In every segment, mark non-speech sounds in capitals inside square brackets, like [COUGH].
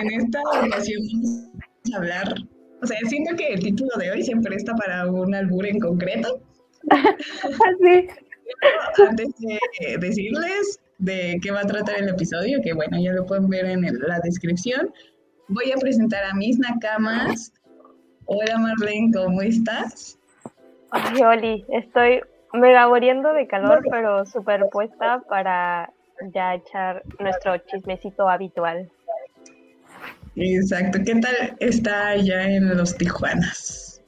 en esta ocasión vamos a hablar, o sea, siento que el título de hoy se presta para un albur en concreto. [LAUGHS] Sí. Antes de decirles de qué va a tratar el episodio, que bueno, ya lo pueden ver en el- la descripción, voy a presentar a mis nakamas. Hola Marlene, ¿cómo estás? Ay, Oli, estoy mega muriendo de calor, pero superpuesta para ya echar nuestro chismecito habitual. Exacto, ¿qué tal está allá en los Tijuanas?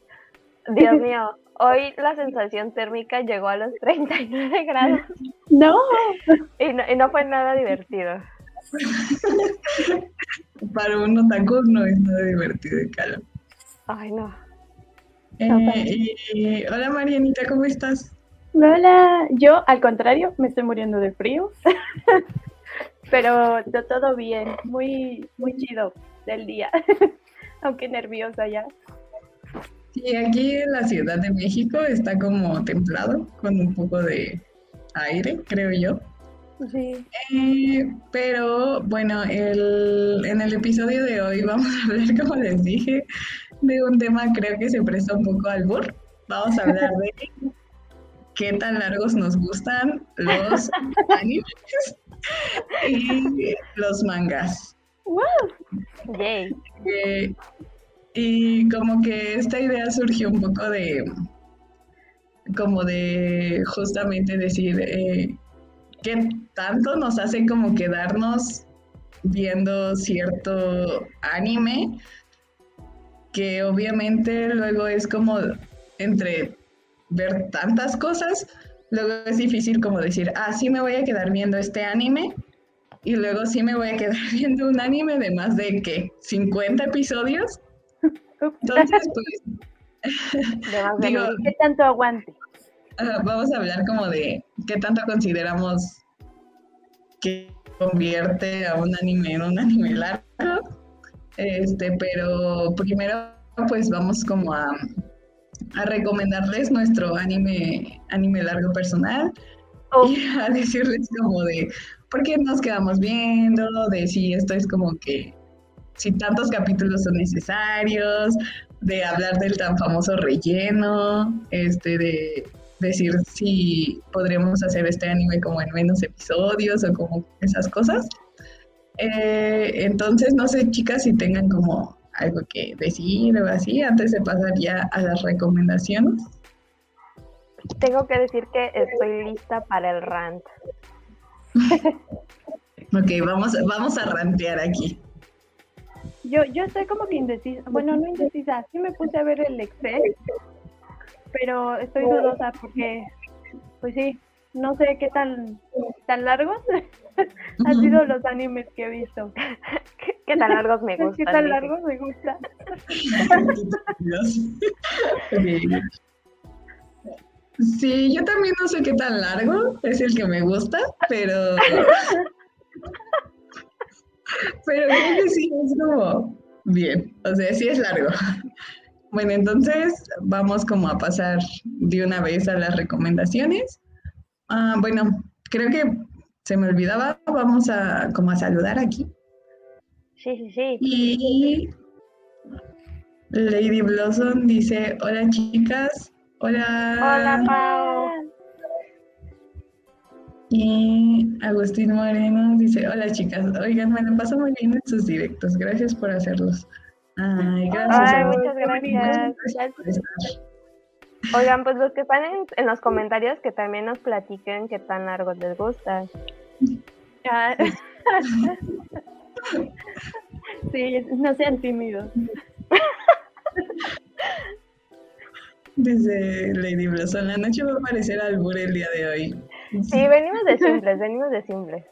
Dios mío, hoy la sensación térmica llegó a los 39 grados [LAUGHS] No, y no, y no fue nada divertido. [LAUGHS] Para un otaku no es nada divertido el calor. Ay, no. Eh, y- hola Marianita, ¿cómo estás? hola. Yo, al contrario, me estoy muriendo de frío. [LAUGHS] Pero to- todo bien, muy, muy chido del día. [LAUGHS] Aunque nerviosa ya. Sí, aquí en la Ciudad de México está como templado, con un poco de aire, creo yo. Sí. Eh, pero bueno, el- en el episodio de hoy vamos a hablar, [LAUGHS] como les dije, de un tema creo que se presta un poco al burro. Vamos a hablar de [LAUGHS] qué tan largos nos gustan los animes y los mangas. Yay. Eh, y como que esta idea surgió un poco de, como de justamente decir, eh, qué tanto nos hace como quedarnos viendo cierto anime, que obviamente luego es como entre ver tantas cosas, luego es difícil como decir, ah, sí me voy a quedar viendo este anime, y luego sí me voy a quedar [LAUGHS] viendo un anime de más de, ¿qué? ¿50 episodios? Entonces, [LAUGHS] pues, De Digo. ¿Qué tanto aguante? ah, vamos a hablar como de qué tanto consideramos que convierte a un anime en un anime largo. Este, pero primero, pues vamos como a, a recomendarles nuestro anime, anime largo personal. Oh, y [LAUGHS] a decirles como de por qué nos quedamos viendo, de si esto es como que, si tantos capítulos son necesarios, de hablar del tan famoso relleno, este, de decir si podremos hacer este anime como en menos episodios o como esas cosas. Eh, entonces, no sé, chicas, si tengan como algo que decir o así, antes de pasar ya a las recomendaciones. tengo que decir que estoy lista para el rant. Ok, vamos, vamos a rantear aquí. Yo, yo estoy como que indecisa. Bueno, no indecisa. Sí me puse a ver el Excel, pero estoy dudosa porque, pues sí, no sé qué tan, tan largos [LAUGHS] han sido los animes que he visto. [LAUGHS] ¿Qué, qué tan largos me gustan? ¿Qué tan largos me gusta? [LAUGHS] Sí, yo también no sé qué tan largo es el que me gusta, pero. [LAUGHS] Pero creo que sí es como bien, o sea, sí es largo. Bueno, entonces vamos como a pasar de una vez a las recomendaciones. Ah, bueno, creo que se me olvidaba, vamos a como a saludar aquí. Sí, sí, sí. Y Lady Blossom dice, hola chicas, hola. Hola, Pau. Y Agustín Moreno dice, hola chicas, oigan, me la paso muy bien en sus directos, gracias por hacerlos. Ay, gracias. Ay, muchas gracias. Oigan, pues los que están en, en los comentarios que también nos platiquen qué tan largos les gusta. Ah. [LAUGHS] Sí, no sean tímidos. [LAUGHS] Dice Lady Blossom, la noche va a parecer albur el día de hoy. Sí, venimos de simples, venimos de simples.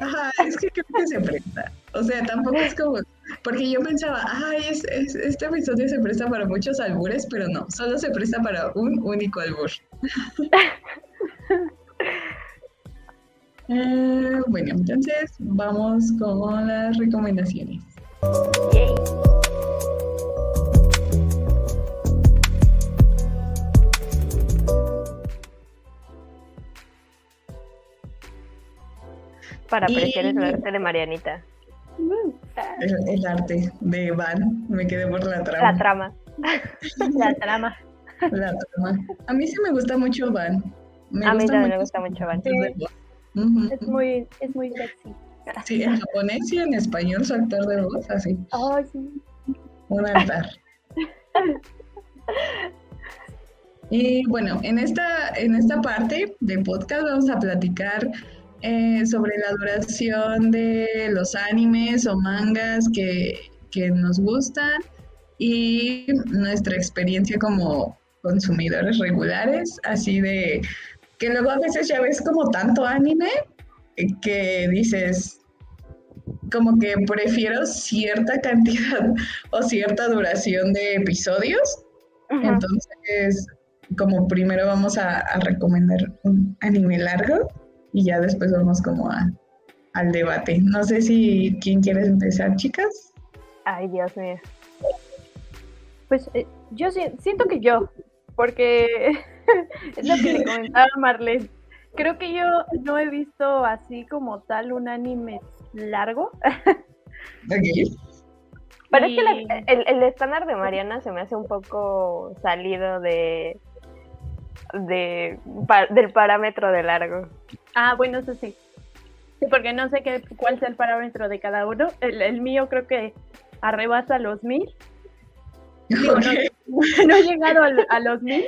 Ajá, es que creo que se presta. O sea, tampoco es como. Porque yo pensaba, ay, es, es- este episodio se presta para muchos albures, pero no, solo se presta para un único albur. Eh, bueno, entonces vamos con las recomendaciones. Yay. Para apreciar el arte de Marianita. El, arte de Van, me quedé por la trama. La trama. [LAUGHS] la trama. La trama. A mí sí me gusta mucho Van. a mí también me gusta mucho Van. Es muy, es muy sexy. Sí, en japonés y en español su actor de voz, así. Oh, sí. Un altar. Y bueno, en esta, en esta parte del podcast vamos a platicar eh, sobre la duración de los animes o mangas que, que nos gustan y nuestra experiencia como consumidores regulares, así de que luego a veces ya ves como tanto anime que dices, como que prefiero cierta cantidad [LAUGHS] o cierta duración de episodios. Entonces, como primero vamos a, recomendar un anime largo y ya después vamos como al debate. No sé si quién quiere empezar, chicas. Ay, Dios mío. Pues eh, yo siento que yo, porque [LAUGHS] es lo que le [LAUGHS] comentaba Marlene. Creo que yo no he visto así como tal un anime largo. Pero es que el, estándar de Mariana se me hace un poco salido de, de del parámetro de largo. Ah, bueno, eso sí. Sí, porque no sé qué, cuál es el parámetro de cada uno. El, mío creo que arrebasa los mil. [LAUGHS] no, he llegado a, los mil.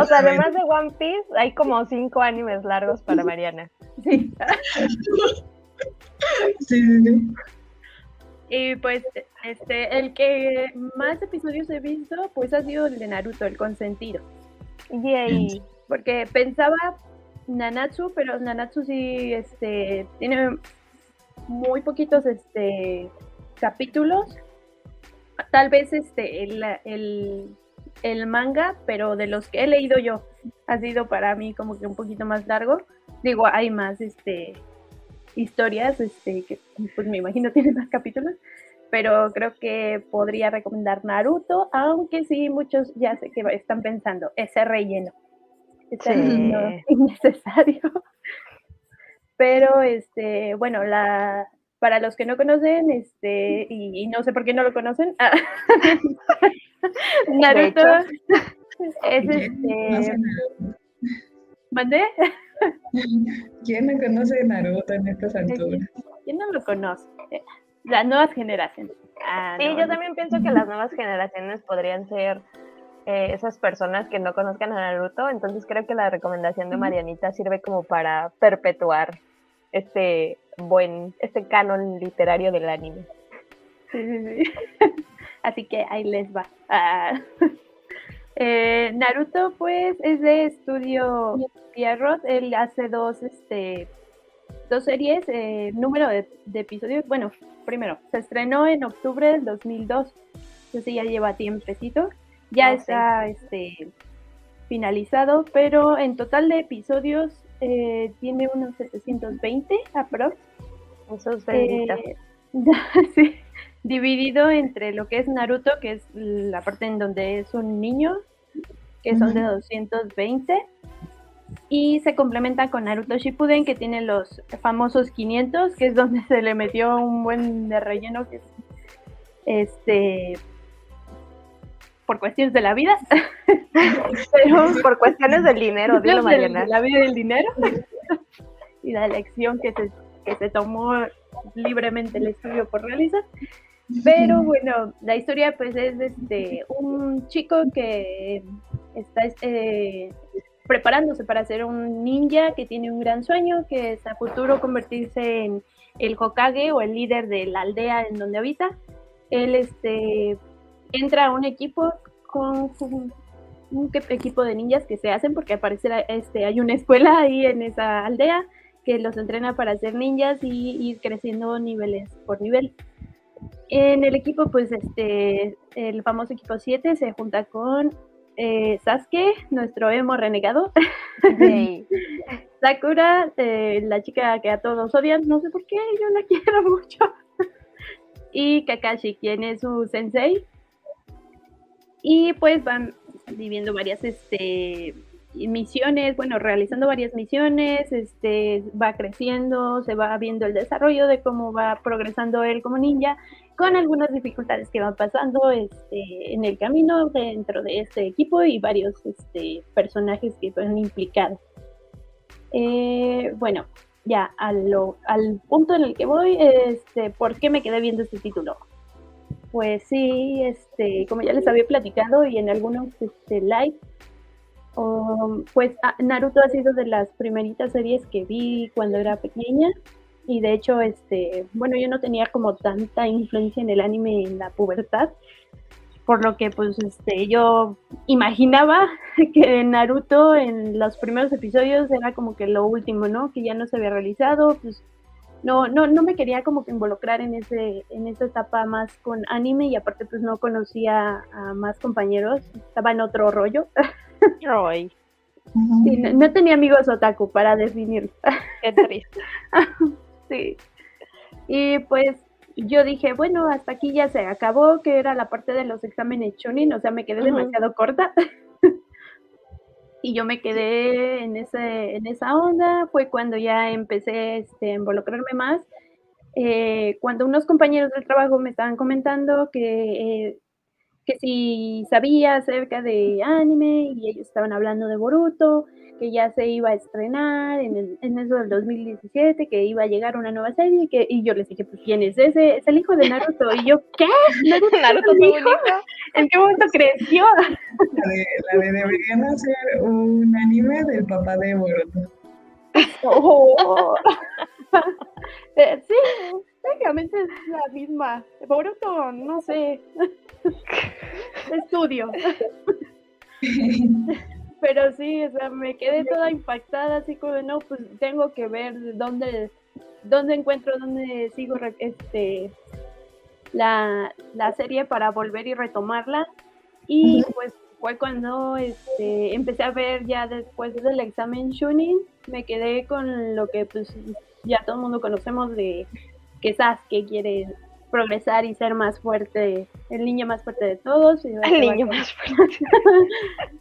O sea, además de One Piece, hay como cinco animes largos para Mariana. Sí. Sí, sí, sí. Y pues, este, el que más episodios he visto, pues ha sido el de Naruto, el consentido. Yay. Porque pensaba Nanatsu, pero Nanatsu sí, este, tiene muy poquitos, este, capítulos. Tal vez, este, el, el, manga, pero de los que he leído yo, ha sido para mí como que un poquito más largo. Digo, hay más, este, historias, este, que pues me imagino [LAUGHS] tienen más capítulos, pero creo que podría recomendar Naruto, aunque sí muchos ya sé que están pensando, ese relleno, ese relleno innecesario. [LAUGHS] Pero este, bueno, la para los que no conocen, este, y, no sé por qué no lo conocen, ah, [LAUGHS] Naruto es este. ¿Mandé? [LAUGHS] ¿Quién no conoce Naruto en estas alturas? ¿Quién no lo conoce? Las nuevas generaciones. Ah, sí, yo también pienso que las nuevas generaciones podrían ser eh, esas personas que no conozcan a Naruto, entonces creo que la recomendación de Marianita sirve como para perpetuar este buen, este canon literario del anime. Sí, sí, sí. [LAUGHS] Así que ahí les va. Ah. [LAUGHS] Eh, Naruto, pues, es de estudio Pierrot. Él hace dos, este, dos series, eh, número de, episodios. Bueno, primero, se estrenó en octubre del 2002. Entonces ya lleva tiempecito. Ya está este, finalizado, pero en total de episodios eh, tiene unos 720 aprox. Eso es [LAUGHS] sí, dividido entre lo que es Naruto, que es la parte en donde es un niño, que son de 220. Y se complementa con Naruto Shippuden, que tiene los famosos 500, que es donde [LAUGHS] se le metió un buen de relleno, que este por cuestiones de la vida. [LAUGHS] por cuestiones del dinero, dilo Mariana. la vida del dinero [LAUGHS] y la elección que se, que se tomó libremente el estudio por realizar. Pero bueno, la historia pues es este un chico que está eh, preparándose para ser un ninja que tiene un gran sueño, que es a futuro convertirse en el Hokage o el líder de la aldea en donde habita. Él este, entra a un equipo con un, equipo de ninjas que se hacen porque aparece este, hay una escuela ahí en esa aldea que los entrena para ser ninjas y ir creciendo niveles por nivel. En el equipo, pues este, el famoso equipo 7 se junta con eh, Sasuke, nuestro emo renegado. [LAUGHS] Sakura, eh, la chica que a todos odian, no sé por qué, yo la [LAUGHS] quiero mucho. y Kakashi, quien es su sensei. Y pues van viviendo varias este, misiones, bueno, realizando varias misiones, este, va creciendo, se va viendo el desarrollo de cómo va progresando él como ninja, con algunas dificultades que van pasando este, en el camino dentro de este equipo y varios este, personajes que van implicados. Eh, bueno, ya al, punto en el que voy, este, ¿por qué me quedé viendo este título? Pues sí, este, como ya les había platicado y en algunos este, live, pues ah, Naruto ha sido de las primeritas series que vi cuando era pequeña y de hecho, este, bueno, yo no tenía como tanta influencia en el anime en la pubertad, por lo que pues este, yo imaginaba [LAUGHS] que Naruto en los primeros episodios era como que lo último, ¿no? Que ya no se había realizado, pues no, no, no me quería como que involucrar en ese, en esa etapa más con anime y aparte pues no conocía a más compañeros, estaba en otro rollo. Roy. no, tenía amigos otaku para definir. Qué triste. [LAUGHS] sí. Y pues yo dije, bueno, hasta aquí ya se acabó, que era la parte de los exámenes Chunin, o sea, me quedé demasiado corta. Y yo me quedé en, ese, en esa onda, fue cuando ya empecé este, a involucrarme más. Eh, cuando unos compañeros del trabajo me estaban comentando que, eh, que si sabía acerca de anime y ellos estaban hablando de Boruto, que ya se iba a estrenar en, el, en eso del 2017, que iba a llegar una nueva serie, que, y yo les dije, pues, ¿quién es ese? Es el hijo de Naruto. Y yo, ¿qué? ¿Naruto, Naruto hijo? ¿En qué momento creció? La de, la de deberían hacer un anime del papá de Boruto. [LAUGHS] Oh. [LAUGHS] Eh, sí, técnicamente es la misma. Boruto, no sé. [LAUGHS] Estudio. [LAUGHS] Pero sí, o sea, me quedé toda impactada, así como, no, pues tengo que ver dónde, dónde encuentro, dónde sigo este, la, la serie para volver y retomarla. Y pues fue cuando este, empecé a ver ya después del examen Shunin, me quedé con lo que pues ya todo el mundo conocemos de que Sasuke quiere progresar y ser más fuerte, el niño más fuerte de todos. el niño más fuerte.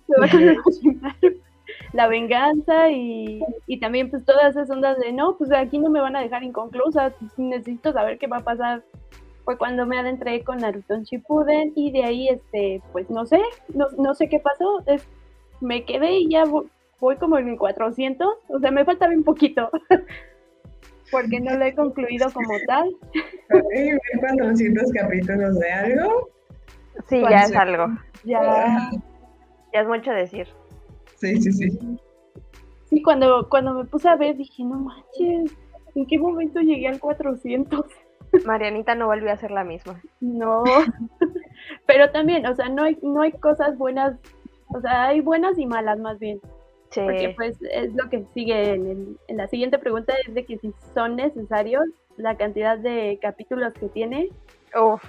[LAUGHS] la venganza y, y, también pues todas esas ondas de no, pues aquí no me van a dejar inconclusa, necesito saber qué va a pasar. Fue cuando me adentré con Naruto Shippuden y de ahí este, pues no sé, no, no sé qué pasó, es, me quedé y ya voy, como en 400, o sea, me falta bien poquito. [LAUGHS] porque no lo he concluido como tal. ¿Ver 400 capítulos de algo? Sí, ya es algo. Ya, ya es mucho decir. Sí, sí, sí. Sí, cuando, cuando me puse a ver dije, no manches, ¿en qué momento llegué al 400? Marianita no volvió a ser la misma. No, [LAUGHS] pero también, o sea, no hay, no hay cosas buenas, o sea, hay buenas y malas más bien. Porque pues es lo que sigue en, la siguiente pregunta, es de que si son necesarios la cantidad de capítulos que tiene. Uf.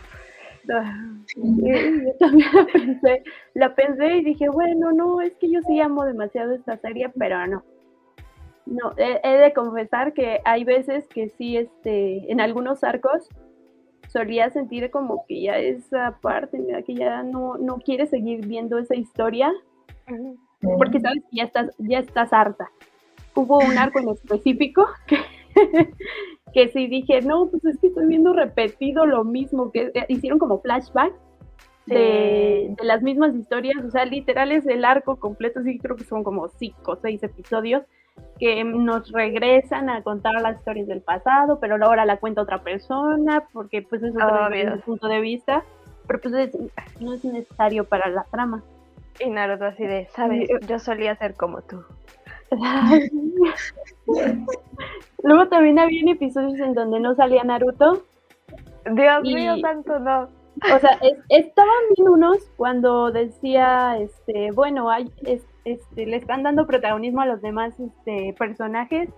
[LAUGHS] Yo también la pensé, la pensé y dije, bueno, no, es que yo sí amo demasiado esta serie, pero no. No, he, de confesar que hay veces que sí, este, en algunos arcos solía sentir como que ya esa parte, que ya no, no quiere seguir viendo esa historia porque sabes que ya estás, ya estás harta. Hubo un [LAUGHS] arco en específico que, [LAUGHS] que sí dije, no, pues es que estoy viendo repetido lo mismo, que eh, hicieron como flashback de, las mismas historias, o sea, literal es el arco completo, sí creo que son como cinco o seis episodios que nos regresan a contar las historias del pasado, pero ahora la cuenta otra persona, porque pues es otro punto de vista, pero pues no es necesario para la trama. Y Naruto así de, sabes, yo solía ser como tú. [LAUGHS] Luego también había episodios en donde no salía Naruto. Dios mío, tanto no. O sea, estaban bien unos cuando decía, este, bueno, hay, este, le están dando protagonismo a los demás este, personajes,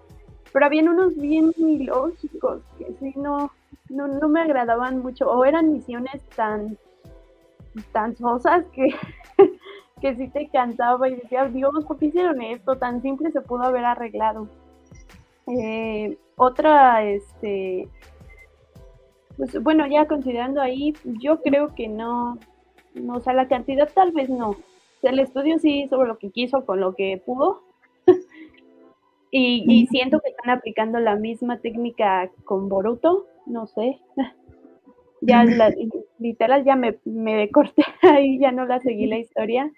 pero habían unos bien ilógicos que sí no, no, no me agradaban mucho, o eran misiones tan, tan sosas que [LAUGHS] que sí te cantaba y decía, Dios, ¿por qué hicieron esto? Tan simple se pudo haber arreglado. Eh, otra, este, pues bueno, ya considerando ahí, yo creo que no, no, o sea, la cantidad tal vez no, el estudio sí hizo lo que quiso con lo que pudo. [LAUGHS] y, y, siento que están aplicando la misma técnica con Boruto, no sé. [LAUGHS] ya la, [LAUGHS] literal ya me, me corté ahí, ya no la seguí la historia.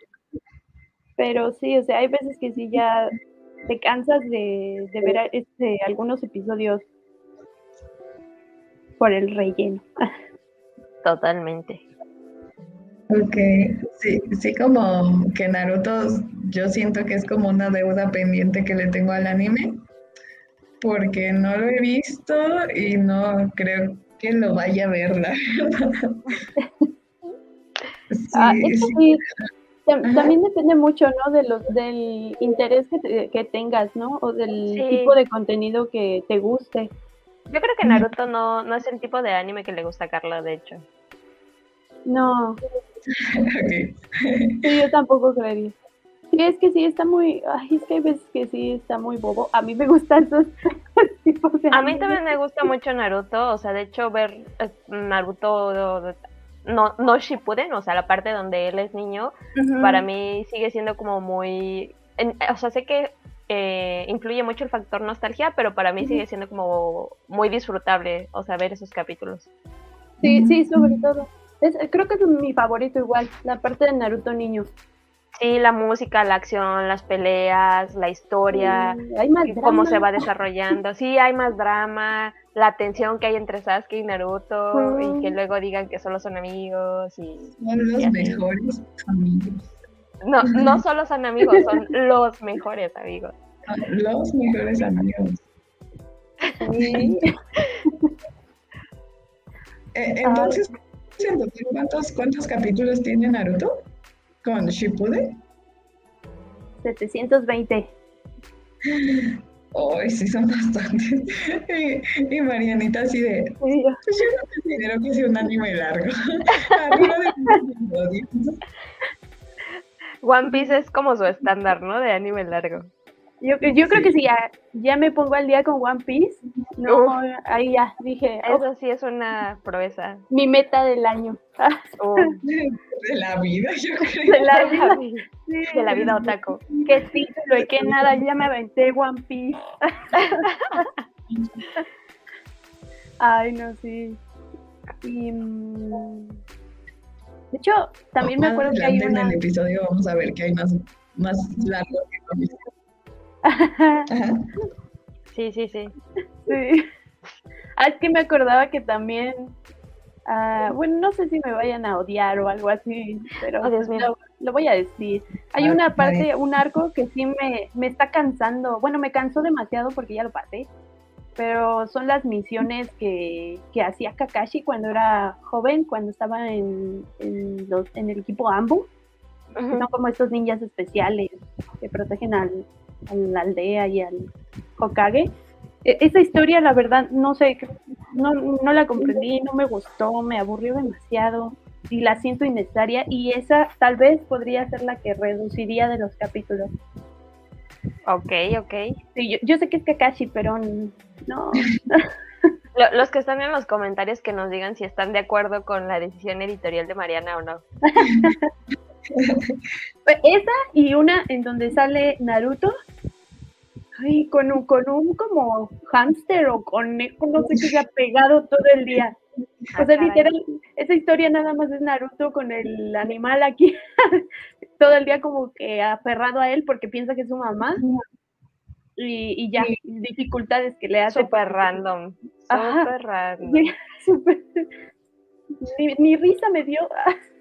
Pero sí, o sea, hay veces que sí ya te cansas de, de ver este, algunos episodios por el relleno. [LAUGHS] Totalmente. Ok, sí, sí, como que Naruto, yo siento que es como una deuda pendiente que le tengo al anime, porque no lo he visto y no creo que lo vaya a ver, la [LAUGHS] verdad. Ah, sí, También depende mucho, ¿no? De los, del interés que, que tengas, ¿no? O del tipo de contenido que te guste. Yo creo que Naruto no, no es el tipo de anime que le gusta a Carla, de hecho. No. [LAUGHS] Sí, yo tampoco creería. Sí, es que sí, está muy. Ay, es que hay veces que sí está muy bobo. A mí me gustan esos [LAUGHS] tipos de. A mí también me gusta mucho Naruto. O sea, de hecho, ver eh, Naruto. No, no Shippuden, o sea, la parte donde él es niño, para mí sigue siendo como muy. o sea, sé que eh, influye mucho el factor nostalgia, pero para mí sigue siendo como muy disfrutable, o sea, ver esos capítulos. Sí, sí, sobre todo creo que es mi favorito igual, la parte de Naruto niño. Sí, la música, la acción, las peleas, la historia, cómo se va desarrollando. Sí, hay más drama, la tensión que hay entre Sasuke y Naruto, y que luego digan que solo son amigos. Y, son los mejores amigos. No, no solo son amigos, son los mejores amigos. Los mejores amigos. Sí. [LAUGHS] Eh, entonces, ¿cuántos, cuántos capítulos tiene Naruto con Shippuden? 720. Ay, sí, son bastantes. Y, Marianita así de, pues yo no considero que sea un anime largo. [LAUGHS] Arriba de One Piece es como su estándar, ¿no? De anime largo. Yo, yo creo que si ya, ya me pongo al día con One Piece, no, ahí ya dije. Eso sí es una proeza. Mi meta del año. [LAUGHS] De la vida, yo creo. De la vida, de la vida otaku. Que título y que nada, ya me aventé One Piece. [LAUGHS] Ay, no, sí. Y, mm, de hecho, también me acuerdo que hay una... En el episodio vamos a ver que hay más, más largo que Sí, sí, sí. Sí. Ah, es que me acordaba que también, ah, bueno, no sé si me vayan a odiar o algo así, pero oh, lo, voy a decir. Hay una parte, un arco que sí me, me está cansando, bueno, me cansó demasiado porque ya lo pasé, pero son las misiones que, que hacía Kakashi cuando era joven, cuando estaba en, en, los, en el equipo Ambu. Son como estos ninjas especiales que protegen al, a la aldea y al Hokage. E, esa historia, la verdad, no sé, no, no la comprendí, no me gustó, me aburrió demasiado y la siento innecesaria y esa tal vez podría ser la que reduciría de los capítulos. Ok, ok. Sí, yo, sé que es Kakashi, pero no. [LAUGHS] los que están en los comentarios que nos digan si están de acuerdo con la decisión editorial de Mariana o no. [LAUGHS] Esa y una en donde sale Naruto. Ay, con un, con un como hámster o conejo, no sé qué se ha pegado todo el día. O sea, literal, esa historia nada más es Naruto con el animal aquí, [LAUGHS] todo el día como que aferrado a él porque piensa que es su mamá. Y, y ya, dificultades que le hace. Súper random. Súper random. [LAUGHS] ni, risa me dio. [LAUGHS]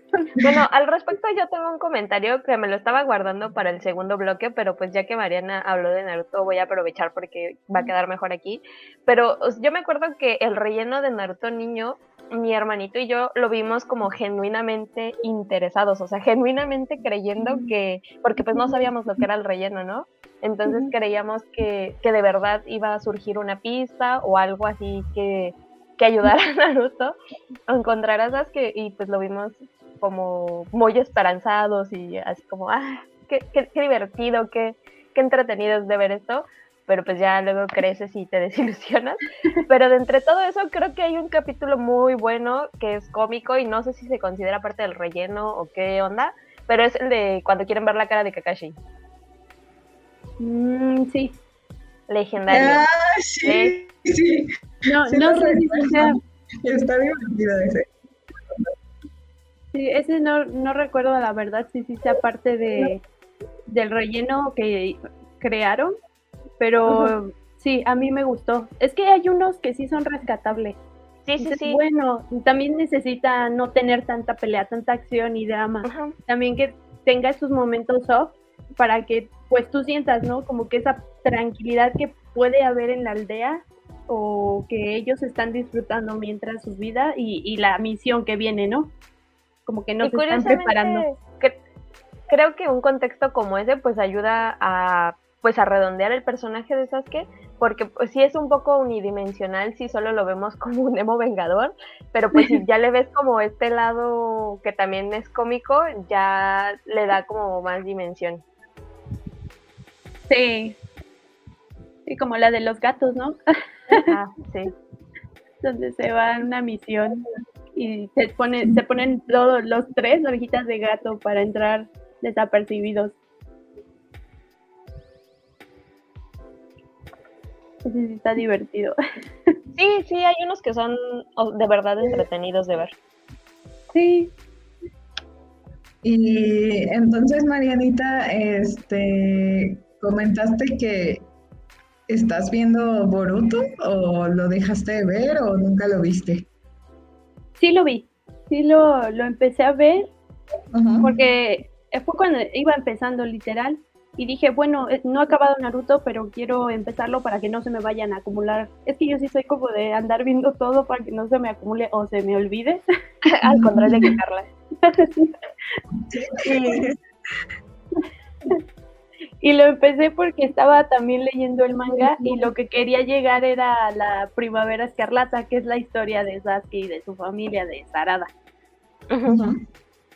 Bueno, al respecto yo tengo un comentario que me lo estaba guardando para el segundo bloque, pero pues ya que Mariana habló de Naruto voy a aprovechar porque va a quedar mejor aquí. Pero yo me acuerdo que el relleno de Naruto niño, mi hermanito y yo lo vimos como genuinamente interesados, o sea, genuinamente creyendo que, porque pues no sabíamos lo que era el relleno, ¿no? Entonces creíamos que, que de verdad iba a surgir una pista o algo así que, que ayudara a Naruto a encontrar a Sasuke y pues lo vimos como muy esperanzados y así como, ah, qué, qué, divertido, qué, qué entretenido es de ver esto, pero pues ya luego creces y te [LAUGHS] desilusionas. Pero de entre todo eso creo que hay un capítulo muy bueno que es cómico y no sé si se considera parte del relleno o qué onda, pero es el de cuando quieren ver la cara de Kakashi. Mm, sí. Legendario. Ah, sí, sí. No, Sí no lo sé si recuerdo. sea Está divertido ese. Sí, ese no, no recuerdo la verdad si sí sea parte de, del relleno que crearon, pero sí, a mí me gustó. Es que hay unos que sí son rescatables. Sí, sí, sí. Bueno, también necesita no tener tanta pelea, tanta acción y drama. También que tenga esos momentos off para que pues tú sientas, ¿no? Como que esa tranquilidad que puede haber en la aldea o que ellos están disfrutando mientras su vida y, y la misión que viene, ¿no? Como que no se están preparando. cre- creo que un contexto como ese pues ayuda a pues a redondear el personaje de Sasuke, porque pues sí es un poco unidimensional si solo lo vemos [LAUGHS] como un emo vengador, pero pues si [LAUGHS] ya le ves como este lado que también es cómico, ya le da como más dimensión. Sí. Sí, como la de los gatos, ¿no? Ah, sí. [LAUGHS] Donde se va a una misión y se, pone, se ponen todos los tres orejitas de gato para entrar desapercibidos. Ese sí está divertido. [LAUGHS] Sí, sí, hay unos que son oh, de verdad entretenidos de ver. Sí, Y entonces, Marianita, este, comentaste que estás viendo Boruto o lo dejaste de ver o nunca lo viste. Sí lo vi. Sí lo, lo empecé a ver porque fue cuando iba empezando literal y dije, bueno, eh, no he acabado Naruto, pero quiero empezarlo para que no se me vayan a acumular. Es que yo sí soy como de andar viendo todo para que no se me acumule o se me olvide. [LAUGHS] Al contrario de que Carla. [LAUGHS] [LAUGHS] y, lo empecé porque estaba también leyendo el manga y lo que quería llegar era a la Primavera Escarlata, que es la historia de Sasuke y de su familia, de Sarada.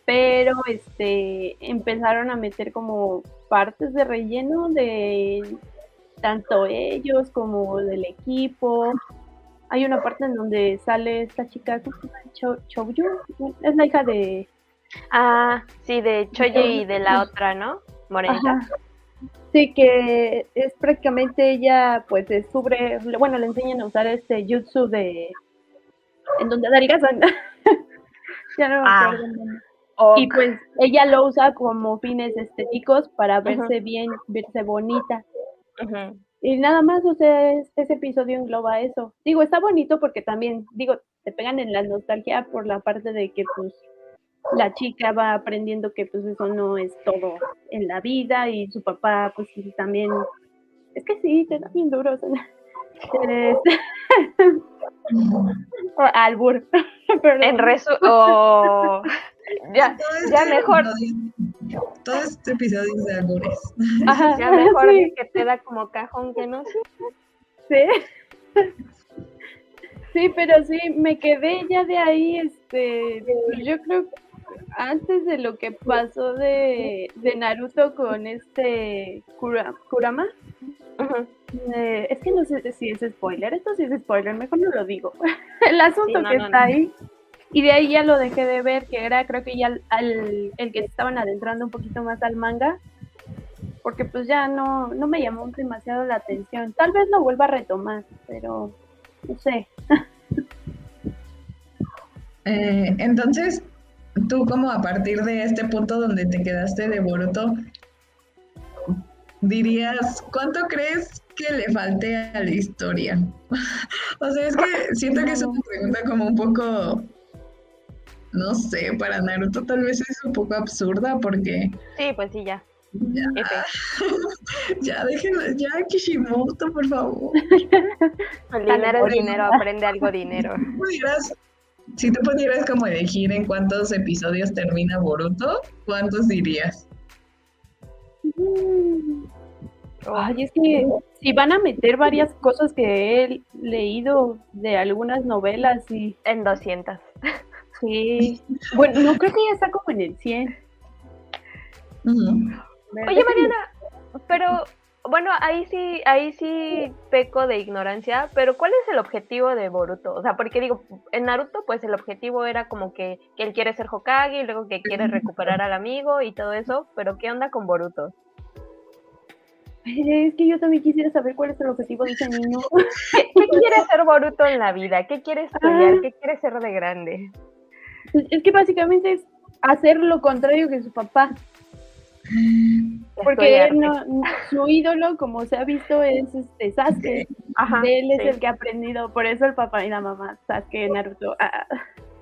Pero este empezaron a meter como partes de relleno de tanto ellos como del equipo. Hay una parte en donde sale esta chica, ¿cómo se llama? Cho- Choyu, es la hija de Ah, sí, de Choye y de la otra, ¿no? Morenita. Ajá. Sí, que es prácticamente ella, pues descubre, bueno, le enseñan a usar este jutsu de, en donde Darigasan. [LAUGHS] ya no me Ah. Y pues ella lo usa como fines estéticos para verse bien, verse bonita. Y nada más, o sea, es- ese episodio engloba eso. Digo, está bonito porque también, digo, te pegan en la nostalgia por la parte de que pues la chica va aprendiendo que pues eso no es todo en la vida y su papá pues también, es que sí, te da bien duro. es- [LAUGHS] albur. [LAUGHS] perdón. En resu... oh, ya, [LAUGHS] Todo ya este mejor, episodio- Todo este episodio es de albures. Ajá, ya mejor sí, que te da como cajón que no sé. sí. Sí, pero sí, me quedé ya de ahí, este, yo creo antes de lo que pasó de, de Naruto con este Kura- Kurama. Eh, es que no sé si es spoiler, esto sí es spoiler, mejor no lo digo. [LAUGHS] El asunto Sí, no, que no, está no. ahí. Y de ahí ya lo dejé de ver, que era creo que ya al, al- el que estaban adentrando un poquito más al manga, porque pues ya no, no me llamó demasiado la atención. Tal vez lo vuelva a retomar, pero no sé. [LAUGHS] Eh, entonces, tú como a partir de este punto donde te quedaste de Boruto, dirías, ¿cuánto crees que le falte a la historia? [LAUGHS] o sea, es que [LAUGHS] siento que es una pregunta como un poco, no sé, para Naruto tal vez es un poco absurda porque Sí, pues sí, ya. ya, [LAUGHS] ya déjenlo, ya Kishimoto, por favor. El dinero dinero, aprende algo dinero. pudieras, si tú pudieras como elegir en cuántos episodios termina Boruto, ¿cuántos dirías? Ay, es que si van a meter varias cosas que he leído de algunas novelas y En 200. sí. Bueno, no creo que ya está como en el 100. Ujú. Oye, Mariana, pero bueno, ahí sí, ahí sí peco de ignorancia, pero ¿cuál es el objetivo de Boruto? O sea, porque digo, en Naruto, pues el objetivo era como que, que él quiere ser Hokage y luego que quiere recuperar al amigo y todo eso, pero ¿qué onda con Boruto? Es que yo también quisiera saber cuál es el objetivo de ese niño. [LAUGHS] ¿Qué, qué quiere ser Boruto en la vida? ¿Qué quiere estudiar? ¿Qué quiere ser de grande? Es que básicamente es hacer lo contrario que su papá. Porque él no, su ídolo, como se ha visto, es este Sasuke. Ajá, él es sí. el que ha aprendido, por eso el papá y la mamá, Sasuke, Naruto. ah,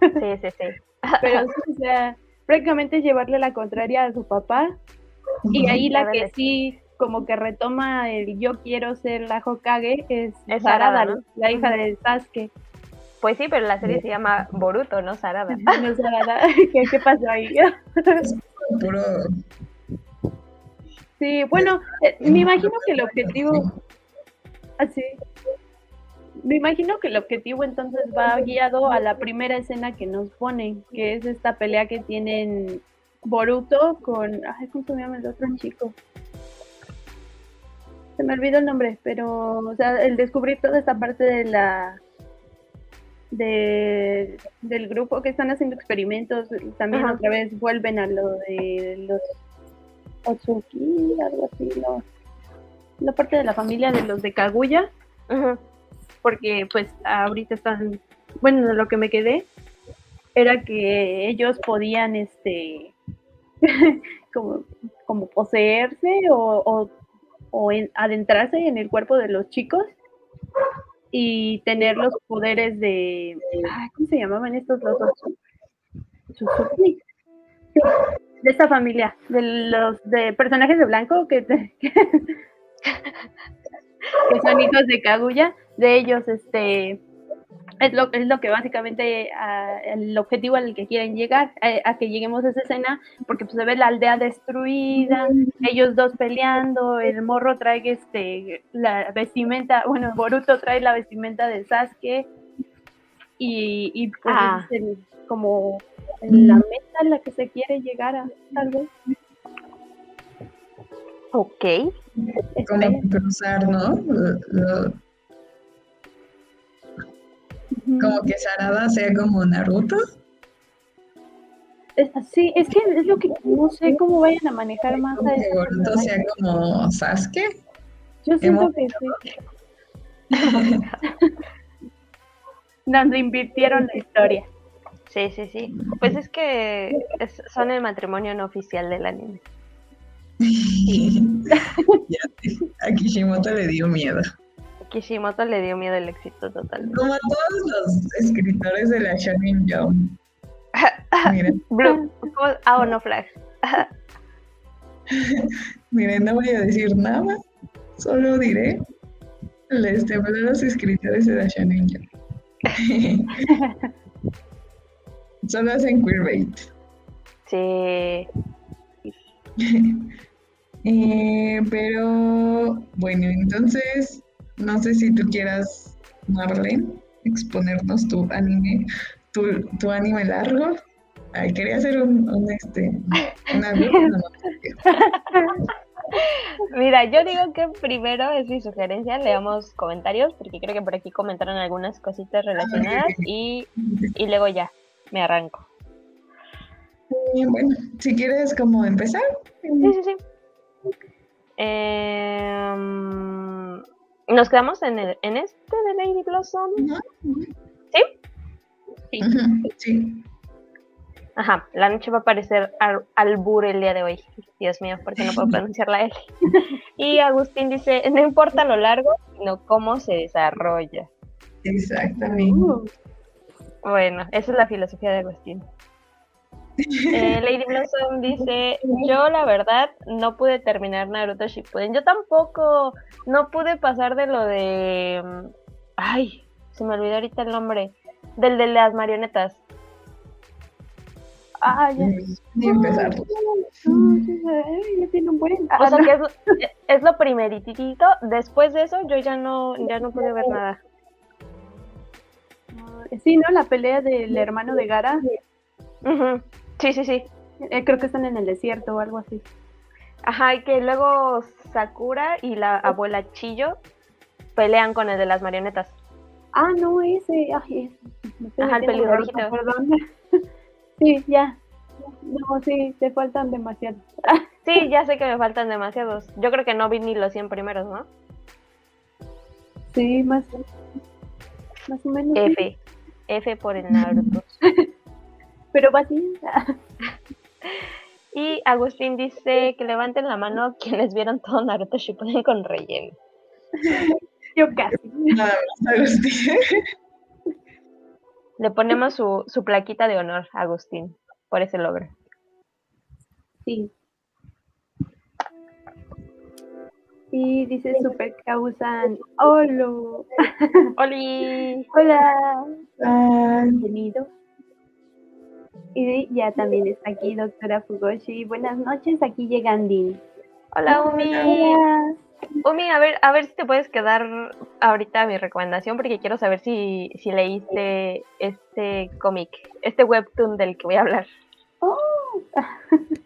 Sí, sí, sí. pero sí, o sea, prácticamente llevarle la contraria a su papá. Y ahí la que sí, como que retoma el yo quiero ser la Hokage, es, Es Sarada, Sarada, ¿no? la hija de Sasuke. Pues sí, pero la serie se llama Boruto, no Sarada. [LAUGHS] No, Sarada, [LAUGHS] ¿Qué, ¿Qué pasó ahí? [LAUGHS] Puro. Sí, bueno, eh, me imagino que el objetivo, así, me imagino que el objetivo entonces va guiado a la primera escena que nos ponen, que es esta pelea que tienen Boruto con, ay, ¿cómo se llama el otro chico? Se me olvidó el nombre, pero, o sea, el descubrir toda esta parte de la de, del grupo que están haciendo experimentos, también Ajá. otra vez vuelven a lo de los Otsuki, algo así, no. La parte de la familia de los de Kaguya, porque pues ahorita están, bueno, lo que me quedé era que ellos podían, este, [LAUGHS] como, como poseerse o, o, o en- adentrarse en el cuerpo de los chicos y tener los poderes de, ay, ¿cómo se llamaban estos los Suzuki? De esta familia, de los de personajes de blanco que, [LAUGHS] que, que son hijos de Kaguya, de ellos, este, es lo, es lo que básicamente el objetivo al que quieren llegar, a que lleguemos a esa escena, porque pues se ve la aldea destruida, ellos dos peleando, el morro trae este la vestimenta, bueno, Boruto trae la vestimenta de Sasuke y, y pues Ah. el- como la meta a la que se quiere llegar a, tal vez. Ok. Como cruzar, ¿no? Lo- lo- Ujú. como que Sarada sea como Naruto. Es, sí, es que es lo que no sé cómo vayan a manejar más Como a que personaje. sea como Sasuke. Yo siento que sí. [LAUGHS] Donde invirtieron la historia. Sí, sí, sí. Pues es que es- son el matrimonio no oficial del anime. [LAUGHS] A Kishimoto le dio miedo. Kishimoto le dio miedo el éxito total. Como a todos los escritores de la Shonen Jump. [LAUGHS] Miren, Blue, ¿cómo- ah, o no flag. [LAUGHS] miren, no voy a decir nada, solo diré, les tembló a los escritores de la Shonen Jump. Solo hacen queerbait. Sí. [LAUGHS] Eh, pero bueno, entonces no sé si tú quieras, Marlene, exponernos tu anime, tu, tu anime largo. Ay, quería hacer un, un, este, una [LAUGHS] Mira, yo digo que primero es mi sugerencia, leamos comentarios, porque creo que por aquí comentaron algunas cositas relacionadas y, y luego ya, me arranco. Eh, bueno, si quieres como empezar. Sí, sí, sí. Em, Nos quedamos en, el, en este de Lady Blossom. ¿Sí? Ujú, Sí. Ajá, la noche va a aparecer al albur el día de hoy. Dios mío, porque no puedo [LAUGHS] pronunciar la [LAUGHS] L. Y Agustín dice, no importa lo largo, sino cómo se desarrolla. Exactamente. Uh, Bueno, esa es la filosofía de Agustín. [LAUGHS] Eh, Lady Blossom dice, yo la verdad no pude terminar Naruto Shippuden. Yo tampoco, no pude pasar de lo de... mm, Ay, se me olvidó ahorita el nombre. Del de las marionetas. ah, ya. Y empezar. Ah, tiene un buen. O sea que es, lo- es lo primeritito. Después de eso yo ya no, ya no pude ver nada. Sí, ¿no? La pelea del hermano de Gara. Sí, sí, sí. eh, creo que están en el desierto o algo así. Ajá, y que luego Sakura y la abuela Chillo pelean con el de las marionetas. Ah, no, ese. Ay, Ajá, el pelirrojito. Perdón. [LAUGHS] sí, ya. No, sí, te faltan demasiado. [LAUGHS] Sí, ya sé que me faltan demasiados. Yo creo que no vi ni los 100 primeros, ¿no? Sí, más, más o menos. F. F por el Naruto. [LAUGHS] Pero así. [LAUGHS] Y Agustín dice que levanten la mano [LAUGHS] quienes vieron todo Naruto Shippuden con relleno. Yo casi. Nada más, Agustín. Le ponemos su, su plaquita de honor a Agustín por ese logro. Sí. Y dice Super Causan. [LAUGHS] Hola. ¡Oli! Hola. Bienvenido. Y ya también está aquí doctora Fugoshi. Buenas noches, aquí llega Andin. Hola, Umi. Hola. Umi, a ver, a ver si te puedes quedar ahorita mi recomendación porque quiero saber si, si leíste este cómic, este webtoon del que voy a hablar. Oh. [LAUGHS]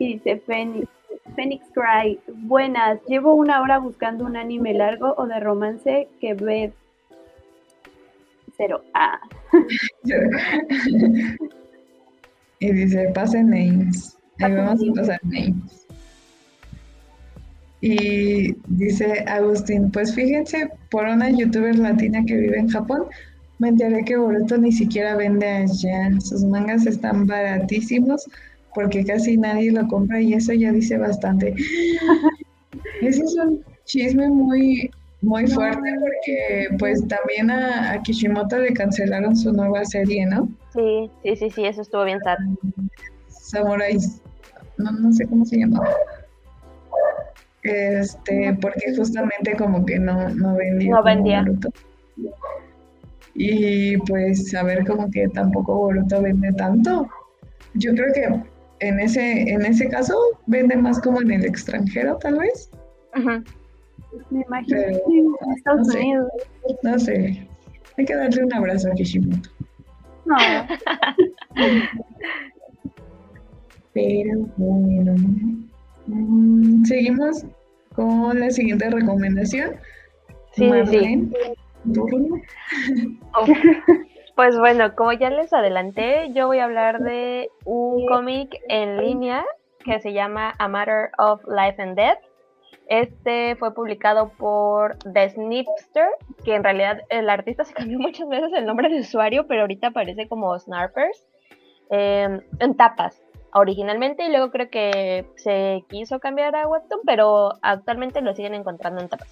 Y dice Phoenix, Phoenix Cry. Buenas, llevo una hora buscando un anime largo o de romance que ver. Cero. Ah. [LAUGHS] y dice, pasen names. Ahí vamos a pasar names. Y dice Agustín, pues fíjense, por una youtuber latina que vive en Japón, me enteré que Boruto ni siquiera vende allá. Sus mangas están baratísimos porque casi nadie lo compra y eso ya dice bastante. [LAUGHS] Ese es un chisme muy, muy fuerte porque pues también a, a Kishimoto le cancelaron su nueva serie, ¿no? Sí, sí, sí, sí, eso estuvo bien sad. Samurai, no, no sé cómo se llama. Este, porque justamente como que no, no vendía. No vendía. Y pues a ver como que tampoco Boruto vende tanto. Yo creo que en ese, en ese caso vende más como en el extranjero, tal vez. Me imagino. Pero, Sí, en Estados no sé. Unidos. No sé. Hay que darle un abrazo a Kishimoto. No. [LAUGHS] Pero bueno. Mm, Seguimos con la siguiente recomendación. Sí, sí, sí. Marlene. Oh. [LAUGHS] Pues bueno, como ya les adelanté, yo voy a hablar de un cómic en línea que se llama A Matter of Life and Death. Este fue publicado por The Snipster, que en realidad el artista se cambió [LAUGHS] muchas veces el nombre de usuario, pero ahorita aparece como Snarpers, eh, en tapas originalmente y luego creo que se quiso cambiar a Webtoon, pero actualmente lo siguen encontrando en tapas.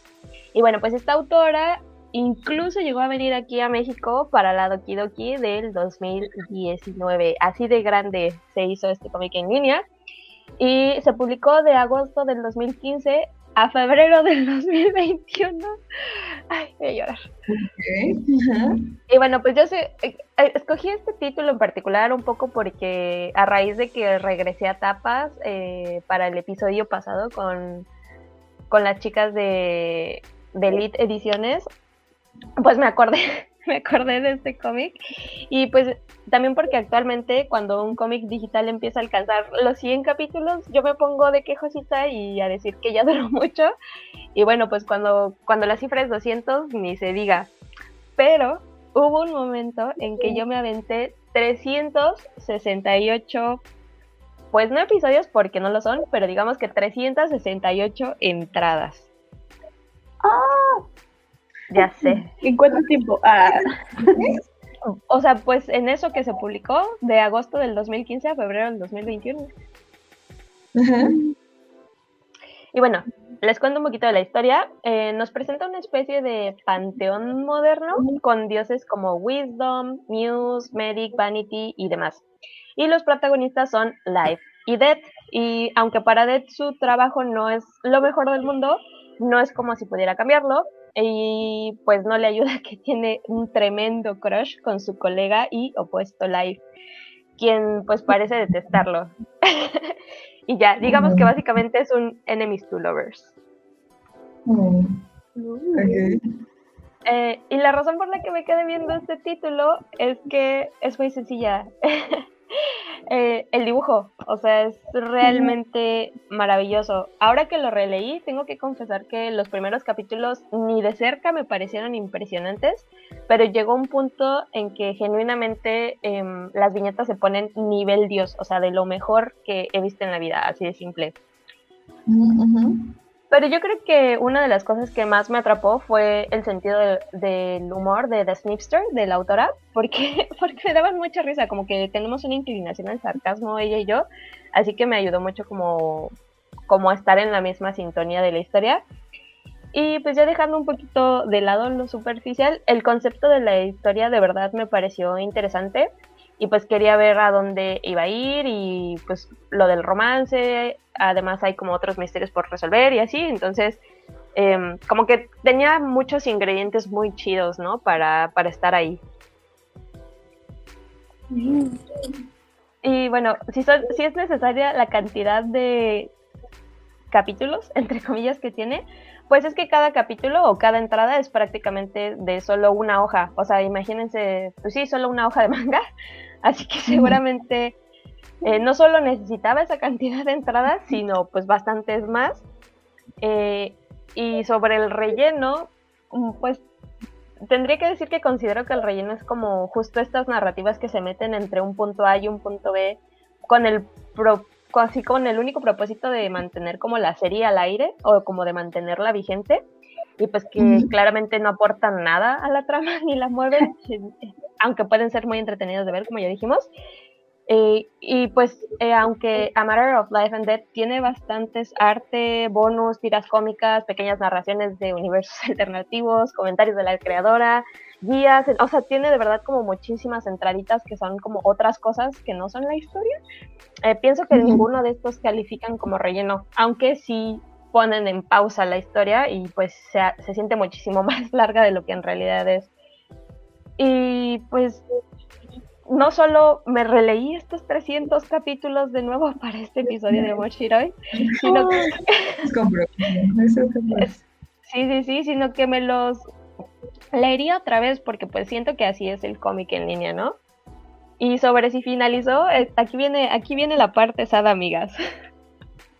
Y bueno, pues esta autora incluso llegó a venir aquí a México para la Doki Doki del 2019. Así de grande se hizo este cómic en línea. Y se publicó de agosto del 2015 a febrero [LAUGHS] del 2021. Ay, voy a llorar. Y bueno, pues yo sé, eh, eh, escogí este título en particular un poco porque a raíz de que regresé a Tapas eh, para el episodio pasado con, con las chicas de, de Elite Ediciones, pues me acordé, [LAUGHS] me acordé de este cómic. Y pues también porque actualmente cuando un cómic digital empieza a alcanzar los 100 capítulos, yo me pongo de quejosita y a decir que ya [LAUGHS] duró mucho. Y bueno, pues cuando, cuando la cifra es 200, ni se diga. Pero hubo un momento en que yo me aventé 368, pues no episodios porque no lo son, pero digamos que 368 entradas. Ya sé. ¿En cuánto tiempo? Ah, [LAUGHS] O sea, pues en eso que se publicó de agosto del 2015 a febrero del 2021. Ajá. Y bueno, les cuento un poquito de la historia. Eh, nos presenta una especie de panteón moderno con dioses como Wisdom, Muse, Medic, Vanity y demás. Y los protagonistas son Life y Death. Y aunque para Death su trabajo no es lo mejor del mundo, no es como si pudiera cambiarlo. Y pues no le ayuda [LAUGHS] que tiene un tremendo crush con su colega y opuesto Life, quien pues parece detestarlo. [LAUGHS] y ya, digamos que básicamente es un enemies to lovers. Mm. Eh, y la razón por la que me quedé viendo este título es que es muy sencilla. [LAUGHS] eh, el dibujo, o sea, es realmente maravilloso. Ahora que lo releí, tengo que confesar que los primeros capítulos ni de cerca me parecieron impresionantes, pero llegó un punto en que genuinamente em, las viñetas se ponen nivel Dios, o sea, de lo mejor que he visto en la vida, así de simple. Pero yo creo que una de las cosas que más me atrapó fue el sentido del humor de The Snipster, de la autora, porque, [LAUGHS] porque me daban mucha risa, como que tenemos una inclinación al sarcasmo ella y yo, así que me ayudó mucho como, como estar en la misma sintonía de la historia. Y pues ya dejando un poquito de lado lo superficial, el concepto de la historia de verdad me pareció interesante y pues quería ver a dónde iba a ir y pues lo del romance, además hay como otros misterios por resolver y así, entonces em, como que tenía muchos ingredientes muy chidos, ¿no? Para, para estar ahí. Y bueno, si, son, si es necesaria la cantidad de capítulos, [LAUGHS] entre comillas, que tiene, pues es que cada capítulo o cada entrada es prácticamente de solo una hoja. O sea, imagínense, pues sí, solo una hoja de [LAUGHS] manga, Así que seguramente eh, no solo necesitaba esa cantidad de entradas, [LAUGHS] sino pues bastantes más. Eh, y sobre el relleno, mm, pues tendría que decir que considero que el relleno es como justo estas narrativas que se meten entre un punto A y un punto B con el así con el único propósito de mantener como la serie al aire o como de mantenerla vigente y pues que claramente no aportan nada a la trama [LAUGHS] ni la mueven, [LAUGHS] aunque pueden ser muy entretenidos de ver, como ya dijimos. Eh, y pues, eh, aunque A Matter of Life and Death tiene bastantes arte, bonus, tiras cómicas, pequeñas narraciones de universos [LAUGHS] alternativos, comentarios de la creadora, guías, o sea, tiene de verdad como muchísimas entraditas que son como otras cosas que no son la historia. Eh, pienso que ninguno de estos califican como relleno, aunque sí ponen en pausa la historia y pues se, se siente muchísimo [LAUGHS] más larga de lo que en realidad es. Y pues no solo me releí estos 300 capítulos de nuevo [LAUGHS] para este episodio de Moshiroi, sino que... [LAUGHS] sí, sí, sí, sino que me los leería otra vez porque pues siento que así es el cómic en línea, ¿no? Y sobre si finalizó, eh, aquí viene, aquí viene la parte sada, amigas.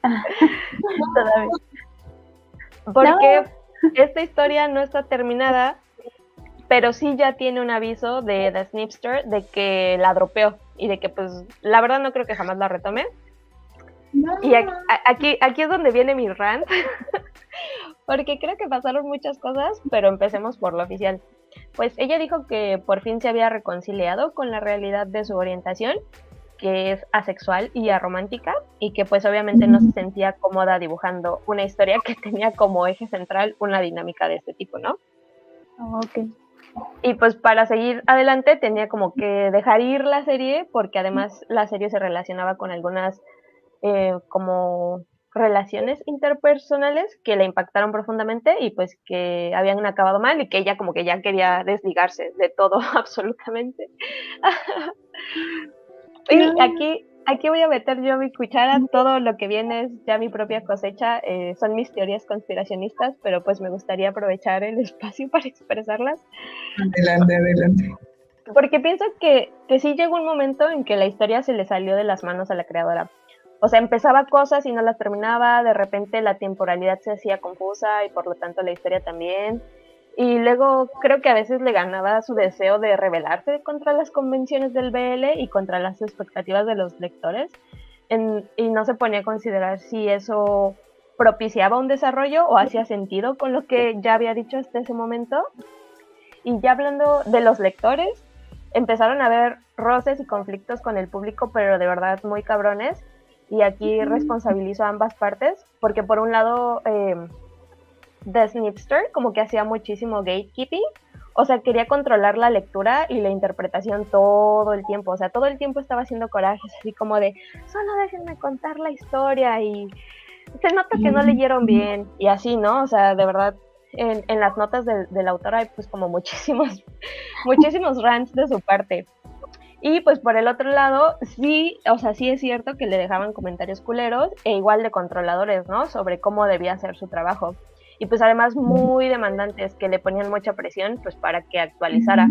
[LAUGHS] Porque esta historia no está terminada, pero sí ya tiene un aviso de The Snipster de que la dropeó y de que pues la verdad no creo que jamás la retome. Y aquí, aquí, es donde viene mi rant, [LAUGHS] porque creo que pasaron muchas cosas, pero empecemos por lo oficial. Pues ella dijo que por fin se había reconciliado con la realidad de su orientación que es asexual y aromántica y que pues obviamente no se sentía cómoda dibujando una historia que tenía como eje central una dinámica de este tipo, ¿no? Ok. Y pues para seguir adelante tenía como que dejar ir la serie porque además la serie se relacionaba con algunas eh, como relaciones interpersonales que le impactaron profundamente y pues que habían acabado mal y que ella como que ya quería desligarse de todo [LAUGHS] absolutamente. [LAUGHS] Y aquí, aquí voy a meter yo mi cuchara, todo lo que viene es ya mi propia cosecha, eh, son mis teorías conspiracionistas, pero pues me gustaría aprovechar el [LAUGHS] espacio para expresarlas. Adelante, adelante. Porque pienso que, que sí llegó un momento en que la historia se le salió de las manos a la creadora. O sea, empezaba cosas y no las terminaba, de repente la temporalidad se hacía confusa y por lo tanto la historia también. Y luego creo que a veces le ganaba su deseo de rebelarse contra las convenciones del BL y contra las expectativas de los lectores. y no se ponía a considerar si eso propiciaba un desarrollo o hacía sentido con lo que ya había dicho hasta ese momento. Y ya hablando de los lectores, empezaron a haber roces y conflictos con el público, pero de verdad muy cabrones. Y aquí responsabilizo a ambas partes, porque por un lado... Eh, The Snipster como que hacía muchísimo gatekeeping, o sea, quería controlar la lectura y la interpretación todo el tiempo, o sea, todo el tiempo estaba haciendo corajes, así como de, solo déjenme contar la historia y se nota que no leyeron bien y así, ¿no? O sea, de verdad, en, en las notas del la autora hay pues como muchísimos, [LAUGHS] muchísimos rants de su parte. Y pues por el otro lado, sí, o sea, sí es cierto que le dejaban comentarios culeros e igual de controladores, ¿no? Sobre cómo debía hacer su trabajo y pues además muy demandantes que le ponían mucha presión pues para que actualizara.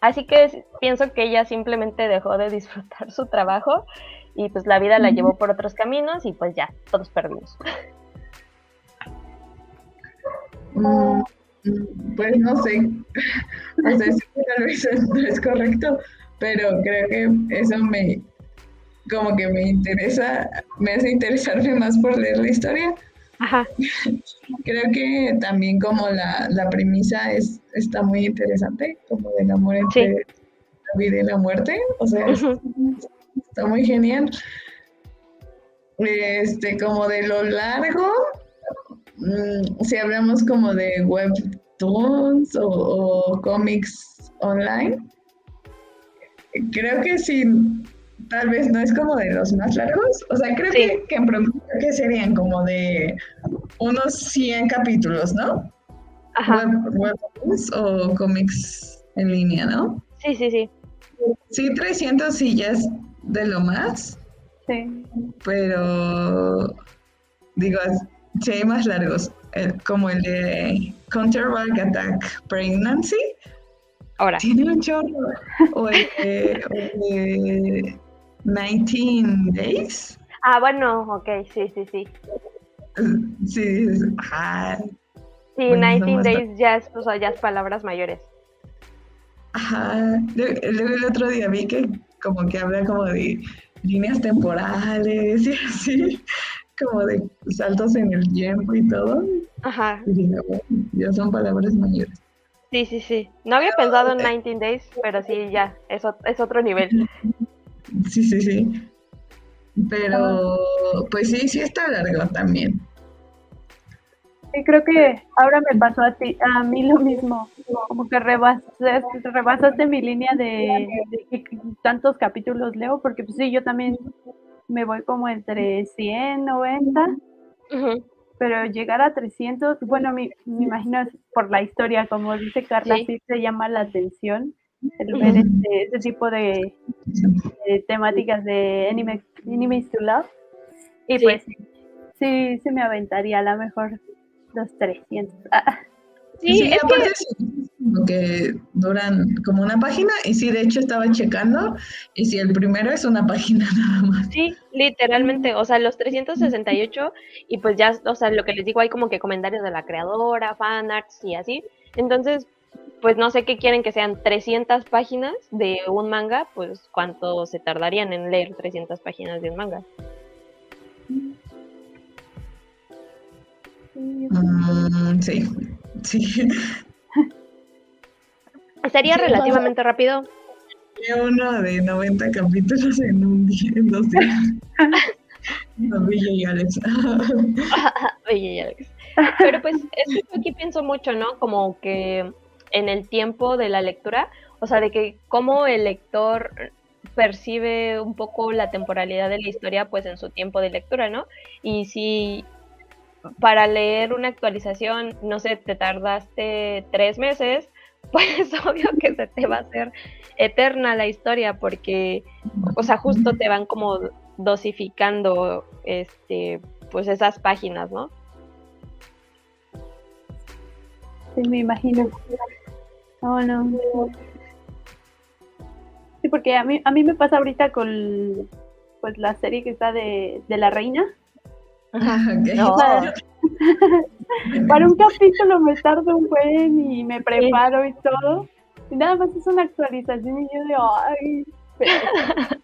Así que pienso que ella simplemente dejó de disfrutar su trabajo y pues la vida la llevó por otros caminos y pues ya, todos perdimos. Mm, pues no sé, o sea, sí, tal vez no es correcto, pero creo que eso me, como que me interesa, me hace interesarme más por leer la historia. Ajá. Creo que también como la, la premisa es, está muy interesante, como del amor entre la vida y la muerte, o sea, está muy genial. Este, como de lo largo, mm, si hablamos como de webtoons o, o cómics online, creo que sí, tal vez no es como de los más largos. O sea, creo que, en promedio que serían como de unos 100 capítulos, ¿no? Ajá. webtoons o cómics en línea, ¿no? Sí, sí, sí. Sí, 300 sillas de lo más. Sí. Pero, digo, sí hay más largos, como el de Counterback Attack Pregnancy. Ahora. Tiene un chorro. O el de, o el de 19 Days. Ah, bueno, ok, sí, sí, sí. Sí, ajá. Sí, Bueno, 19 nomás Days ya es, o sea, ya es palabras mayores. Ajá. Luego el otro día vi que como que habla como de líneas temporales y [LAUGHS] así, como de saltos en el tiempo y todo. Ajá. Y dije, bueno, ya son palabras mayores. Sí, sí, sí. No había pensado en 19 Days, pero sí, ya, es, es otro nivel. [LAUGHS] Sí, sí, sí. Pero, pues sí, sí está largo también. Sí, creo que ahora me pasó a ti, a mí lo mismo, como que rebasaste, rebasaste mi línea de, de que tantos capítulos leo, porque pues sí, yo también me voy como entre 100, 90, Ujú. pero llegar a 300, bueno, me, me imagino es por la historia, como dice Carla, Sí. sí, se llama la atención el ver este, este tipo de, de temáticas de anime, enemies to love, y Sí. pues sí, sí me aventaría a lo mejor los 300. Ah, Sí, es que aparte sí, como que duran como una página y sí, de hecho estaba checando y si el primero es una página [LAUGHS] nada más. Sí, literalmente, o sea, los 368 y pues ya, o sea, lo que les digo, hay como que comentarios de la creadora, fanarts y así. Entonces, pues no sé qué quieren que sean 300 páginas de un manga, pues cuánto se tardarían en leer 300 páginas de un manga. sí, Mm, sí, sí. [LAUGHS] Sería Sí, relativamente rápido. Leí uno de 90 capítulos en un día, en dos días. [LAUGHS] No, Villa y Alex. Oye, ya ves. Pero pues es que yo aquí pienso mucho, ¿no? Como que en el tiempo de la lectura, o sea, de que cómo el lector percibe un poco la temporalidad de la historia, pues en su tiempo de lectura, ¿no? Y si para leer una actualización, no sé, te tardaste tres meses, [LAUGHS] pues obvio que se te va a hacer eterna la historia, porque, o sea, justo te van como dosificando, este, pues esas páginas, ¿no? sí, me imagino. Oh, no. Sí, porque a mí, a mí me pasa ahorita con pues la serie que está de, de la reina. Ok. No. [LAUGHS] [LAUGHS] Para un capítulo me tardo un buen y me preparo y todo. Y nada más es una actualización y yo de ay. pero- [LAUGHS]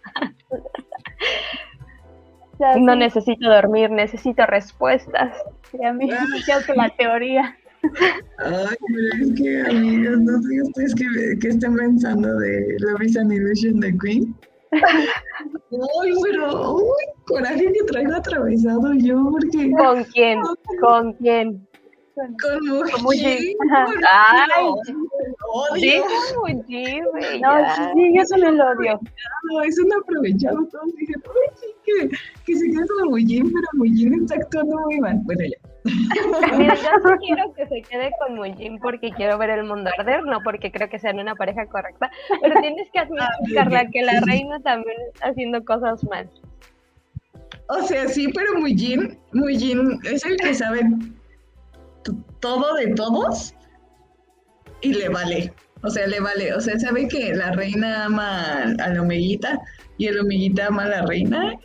O sea, No sí, necesito dormir, necesito respuestas. sí, a mí me quedo con la teoría. Ay, pero es que, amigas, no sé ustedes qué, qué están pensando de Love is an Illusion de Queen. Ay, pero, uy, coraje que traigo atravesado yo, porque ¿Con quién? ¿Con quién? con Muji. Muji. Ay, odio. sí, Muji, güey, No, sí, yo también lo odio. No, es un aprovechado. Todos dijeron, uy, sí, que, que se quede con Mujin, pero Mujin está actuando muy mal. Bueno, ya. [LAUGHS] Mira, yo sí quiero que se quede con Mujin porque quiero ver el mundo arder, no porque creo que sean una pareja correcta, pero tienes que admitir, Carla, que la reina también está haciendo cosas mal. O sea, sí, pero Mujin, Mujin es el que sabe todo de todos y le vale. O sea, le vale. O sea, sabe que la reina ama a la omiguita y el omiguita ama a la reina.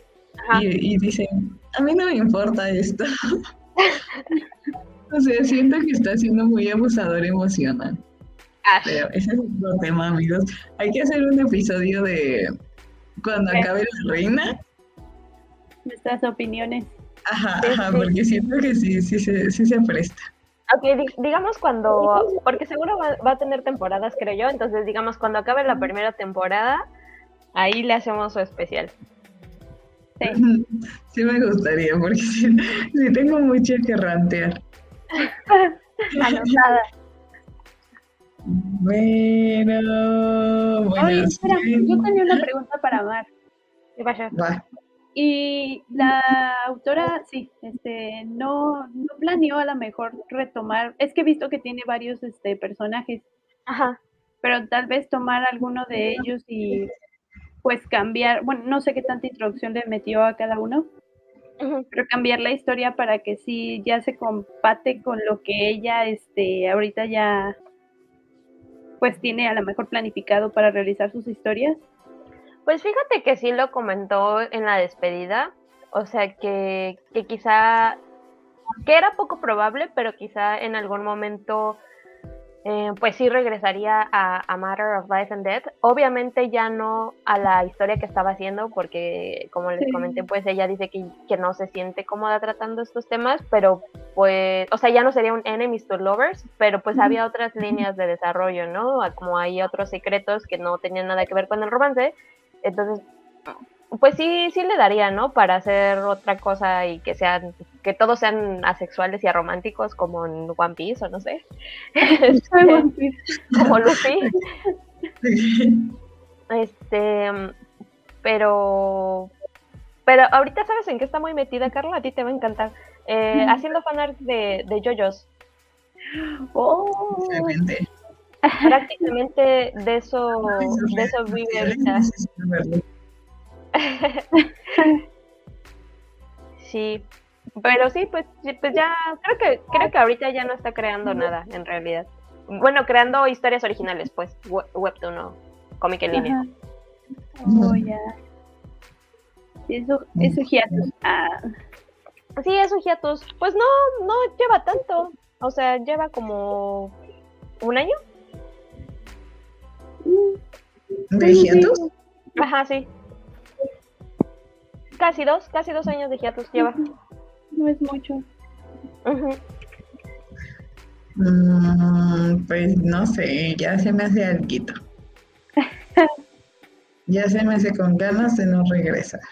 Y, y dice, a mí no me importa esto. [LAUGHS] o sea, siento que está siendo muy abusador emocional. Pero ese es otro tema, amigos. Hay que hacer un episodio de cuando acabe la reina. Nuestras opiniones. Ajá, ajá, porque siento que sí, sí, sí, sí se presta. Ok, digamos cuando, porque seguro va, a tener temporadas, creo yo, entonces digamos cuando acabe la primera temporada, ahí le hacemos su especial. Sí. [LAUGHS] sí me gustaría, porque sí, tengo mucho que rantear. [LAUGHS] Anotada. Bueno, bueno. Oye, espera, yo tenía una pregunta para Mar. ¿Qué pasa? Y la autora, sí, este, no, no planeó a lo mejor retomar, es que he visto que tiene varios este, personajes, Ajá. pero tal vez tomar alguno de ellos y pues cambiar, bueno, no sé qué tanta introducción le metió a cada uno, pero cambiar la historia para que sí ya se compate con lo que ella, este, ahorita ya, pues tiene a lo mejor planificado para realizar sus historias. Pues fíjate que sí lo comentó en la despedida, o sea que, que quizá, que era poco probable, pero quizá en algún momento eh, pues sí regresaría a, a, Matter of Life and Death. Obviamente ya no a la historia que estaba haciendo, porque como les comenté, pues ella dice que, que, no se siente cómoda tratando estos temas, pero pues, o sea, ya no sería un enemies to lovers, pero pues había otras líneas de desarrollo, ¿no? Como hay otros secretos que no tenían nada que ver con el romance, entonces, pues sí, sí le daría, ¿no? Para hacer otra cosa y que sean, que todos sean asexuales y arománticos como en One Piece o no sé. [LAUGHS] Como Lucy. [LAUGHS] Este, pero, pero ahorita sabes en qué está muy metida, Carla, a ti te va a encantar. Eh, haciendo fanart de, de JoJo's. Oh prácticamente de eso, de eso vive ahorita. [LAUGHS] sí, pero sí, pues, pues ya, creo que, creo que ahorita ya no está creando nada, en realidad. Bueno, creando historias originales, pues, webtoon o cómic en línea. Oh, ya. Eso, eso hiatus. Ah. Sí, eso hiatus. Pues no, no lleva tanto. O sea, lleva como un año. ¿De hiatus? Ajá, sí. Casi dos, casi dos años de hiatus lleva. No es mucho. Mm, pues no sé, ya se me hace algo. [LAUGHS] ya se me hace con ganas de no regresar.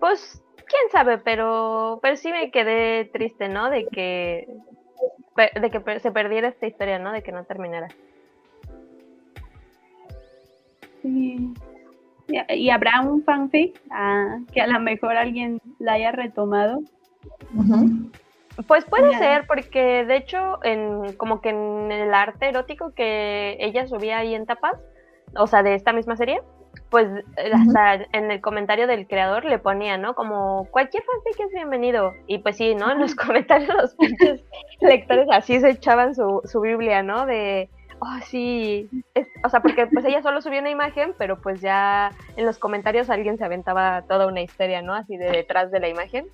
Pues, quién sabe, pero, pero sí me quedé triste, ¿no? De que, de que se perdiera esta historia, ¿no? De que no terminara. ¿Y habrá un fanfic ah, que a lo mejor alguien la haya retomado? Pues puede ser, porque de hecho, en, como que en el arte erótico que ella subía ahí en tapas, o sea, de esta misma serie, pues hasta en el comentario del creador le ponía, ¿no? Como cualquier fanfic es bienvenido. Y pues sí, ¿no? En los [LAUGHS] comentarios los lectores así se echaban su, su Biblia, ¿no? De oh, sí, o sea, porque pues ella solo subió una imagen, pero pues ya en los comentarios alguien se aventaba toda una historia, ¿no? Así de detrás de la imagen.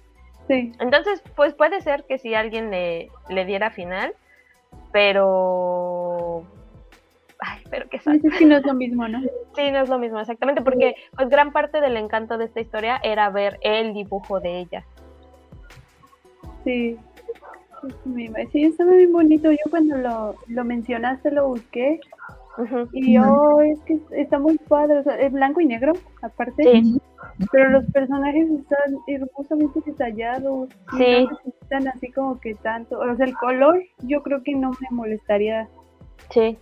Sí. Entonces, pues puede ser que si alguien le, le diera final, pero... Ay, pero que Sí, sí, no es lo mismo, ¿no? Sí, no es lo mismo, exactamente, porque pues gran parte del encanto de esta historia era ver el dibujo de ella. Sí. Sí, está muy bonito. Yo cuando lo, lo mencionaste lo busqué. Y yo, es que está muy padre. O sea, es blanco y negro, aparte. Pero los personajes están hermosamente detallados. Sí. No necesitan así como que tanto. O sea, el color, yo creo que no me molestaría. Sí.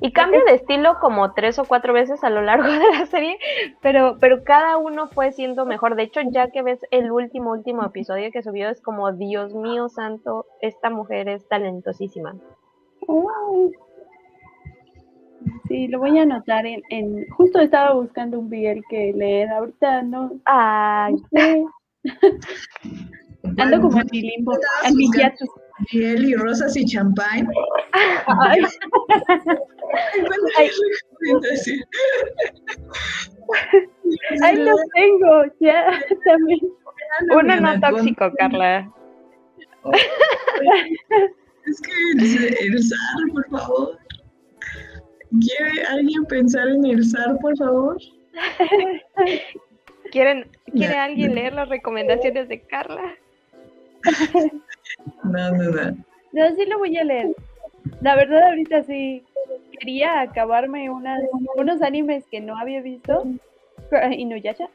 Y cambia de estilo como tres o cuatro veces a lo largo [LAUGHS] de la serie, pero, pero cada uno fue siendo mejor. De hecho, ya que ves el último, último episodio que subió, es como, Dios mío santo, esta mujer es talentosísima. Sí, lo voy a anotar en, en... Justo estaba buscando un BL que leer, ahorita no... Ay. [LAUGHS] Ando como en mi limbo, en mi Miel y rosas y champán. Ay. Ay. Ahí lo tengo, ya también. Uno no tóxico, Carla. Es que el, el SAR, por favor. ¿Quiere alguien pensar en el SAR, por favor? ¿Quieren, ¿Quiere alguien leer las recomendaciones de Carla? [LAUGHS] No, no, no. No, sí lo voy a leer. La verdad, ahorita sí quería acabarme unas, unos animes que no había visto. [LAUGHS] Inuyasha.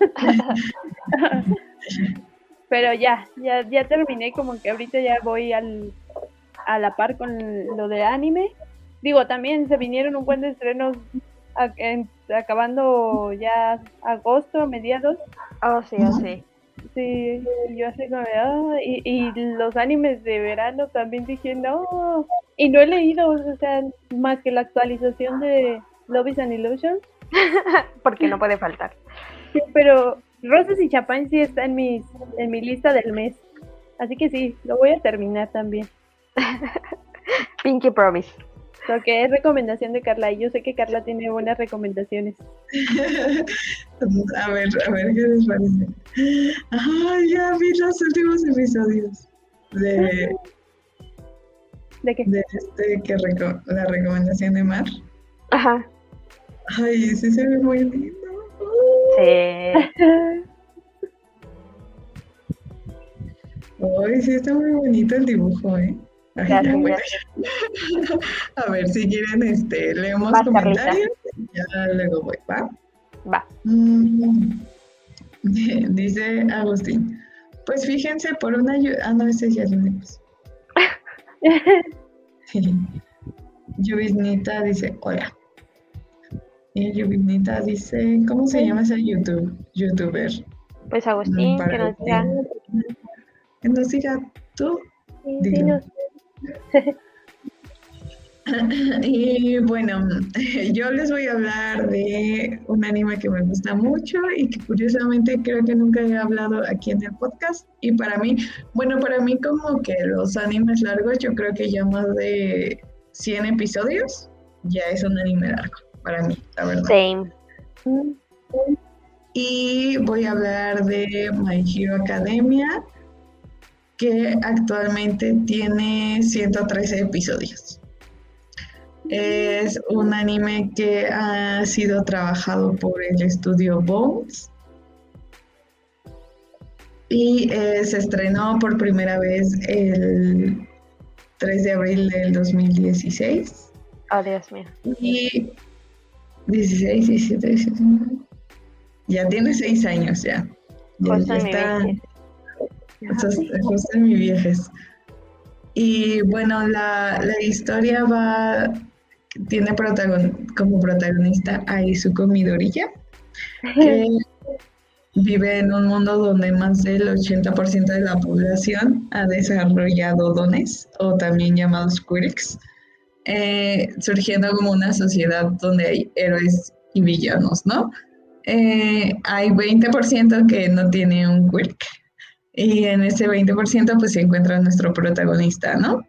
[LAUGHS] Pero ya, ya, ya terminé, como que ahorita ya voy al, a la par con lo de anime. Digo, también se vinieron un buen de estrenos a- en- acabando ya agosto, a mediados. Oh, sí, oh, sí. Sí, y yo así como, "Ah", y, y los animes de verano también dije, no, y no he leído, o sea, más que la actualización de Love is an Illusion, [LAUGHS] Porque no puede faltar. Sí, pero Rosas y Chapán sí está en, mis, en mi lista del mes, así que sí, lo voy a terminar también, [LAUGHS] Pinky Promise. Lo que es recomendación de Carla, y yo sé que Carla tiene buenas recomendaciones. [LAUGHS] A ver, a ver qué les parece. Ay, ya vi los últimos episodios de, ¿De qué? de este que reco- la recomendación de Mar. Ajá. Ay, sí se ve muy lindo. Sí. Ay, sí está muy bonito el dibujo, ¿eh? [LAUGHS] Ay, Gracias, ya, bueno. gracias. [LAUGHS] A ver, si quieren, este, leemos Vas, comentarios. Ya luego voy, ¿va? Va. Mm, [LAUGHS] Dice Agustín. Pues fíjense, por una ayuda. Ah, no, ese ya lo leímos. Yuvisnita dice, hola. Y dice, ¿cómo se llama ese YouTube, youtuber? Pues Agustín, que nos diga. Que nos diga tú. Sí, sí. [LAUGHS] Y bueno, [LAUGHS] yo les voy a hablar de un anime que me gusta mucho y que curiosamente creo que nunca he hablado aquí en el podcast. Y para mí, bueno, para mí como que los animes largos, yo creo que ya más de 100 episodios ya es un anime largo, para mí, la verdad. Same. Y voy a hablar de My Hero Academia, que actualmente tiene 113 episodios. Es un anime que ha sido trabajado por el estudio Bones y eh, se estrenó por primera vez el 3 de abril del 2016. Oh, ah, Dios mío. Y 16, 17, 18. Ya tiene 6 años ya. Ya, pues, ya está, 20. Eso viejes. Y bueno, la, la historia va, tiene como protagonista a Izuko Midoriya, [LAUGHS] que vive en un mundo donde más del 80% de la población ha desarrollado dones, o también llamados quirks, eh, surgiendo como una sociedad donde hay héroes y villanos, ¿no? Eh, hay 20% que no tiene un quirk, y en ese 20% pues se encuentra nuestro protagonista, ¿no?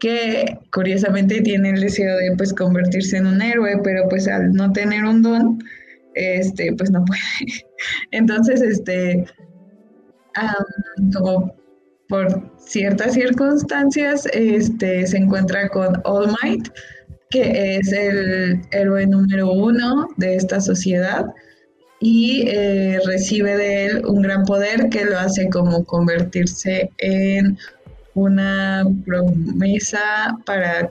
Que curiosamente tiene el deseo de pues convertirse en un héroe, pero pues al no tener un don, este, pues no puede. [LAUGHS] Entonces, este, como por ciertas circunstancias, este, se encuentra con All Might, que es el héroe número uno de esta sociedad y eh, recibe de él un gran poder que lo hace como convertirse en una promesa para,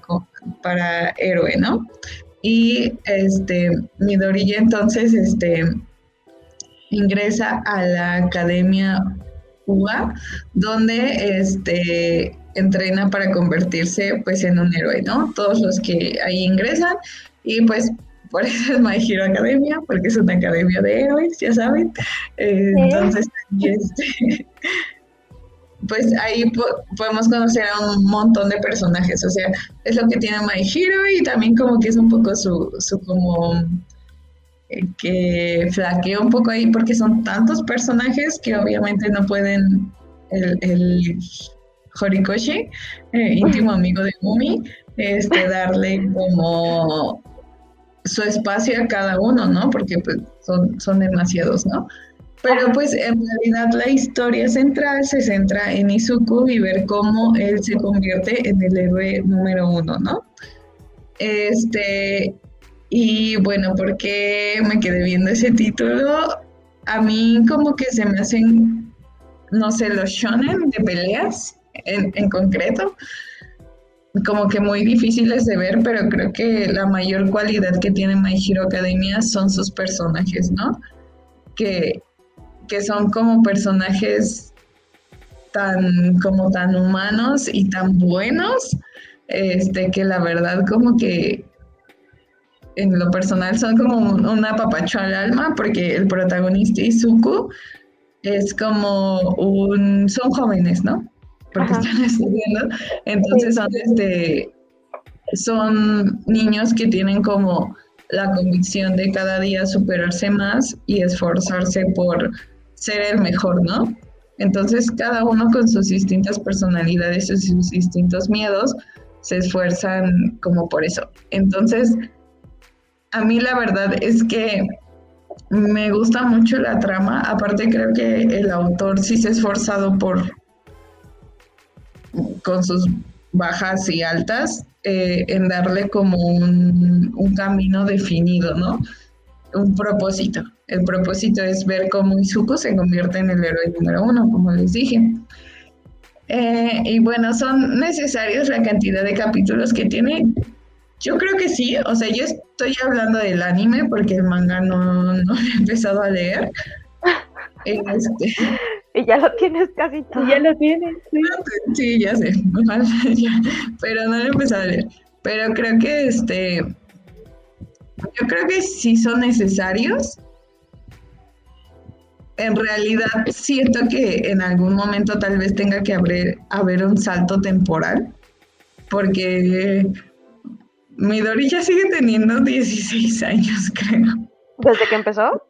para héroe, ¿no? Y este, Midoriya entonces este, ingresa a la Academia UA, donde este, entrena para convertirse pues en un héroe, ¿no? Todos los que ahí ingresan y pues por eso es My Hero Academia, porque es una academia de héroes, ya saben. Eh, entonces, este, [LAUGHS] pues ahí po- podemos conocer a un montón de personajes, o sea, es lo que tiene My Hero y también como que es un poco su, su como eh, que flaquea un poco ahí porque son tantos personajes que obviamente no pueden el, el Horikoshi, eh, íntimo [LAUGHS] amigo de Mumi, este, darle como su espacio a cada uno, ¿no? Porque pues son, son demasiados, ¿no? Pero pues en realidad la historia central se centra en Izuku y ver cómo él se convierte en el héroe número uno, ¿no? Este, y bueno, ¿por qué me quedé viendo ese título? A mí como que se me hacen, no sé, los shonen de peleas en, en concreto, como que muy difíciles de ver, pero creo que la mayor cualidad que tiene My Hero Academia son sus personajes, ¿no? Que, que son como personajes tan, como tan humanos y tan buenos, este, que la verdad como que en lo personal son como un apapacho al alma, porque el protagonista Izuku es como un, son jóvenes, ¿no? Porque están [LAUGHS] estudiando. Entonces son, este, son niños que tienen como la convicción de cada día superarse más y esforzarse por ser el mejor, ¿no? Entonces cada uno con sus distintas personalidades y sus distintos miedos se esfuerzan como por eso. Entonces, a mí la verdad es que me gusta mucho la trama, aparte creo que el autor sí se ha esforzado por con sus bajas y altas, eh, en darle como un, camino definido, ¿no? Un propósito. El propósito es ver cómo Izuku se convierte en el héroe número uno, como les dije. Eh, y bueno, ¿son necesarios la cantidad de capítulos que tiene? Yo creo que sí, o sea, yo estoy hablando del anime porque el manga no, no he empezado a leer. Este, [LAUGHS] y ya lo tienes casi todo. ya lo tienes, sí. Sí, ya sé. [LAUGHS] Pero no lo he empezado a leer. Pero creo que este. Yo creo que sí son necesarios. En realidad siento que en algún momento tal vez tenga que haber, haber un salto temporal. Porque Midori ya sigue teniendo 16 años, [LAUGHS] creo. ¿Desde que empezó?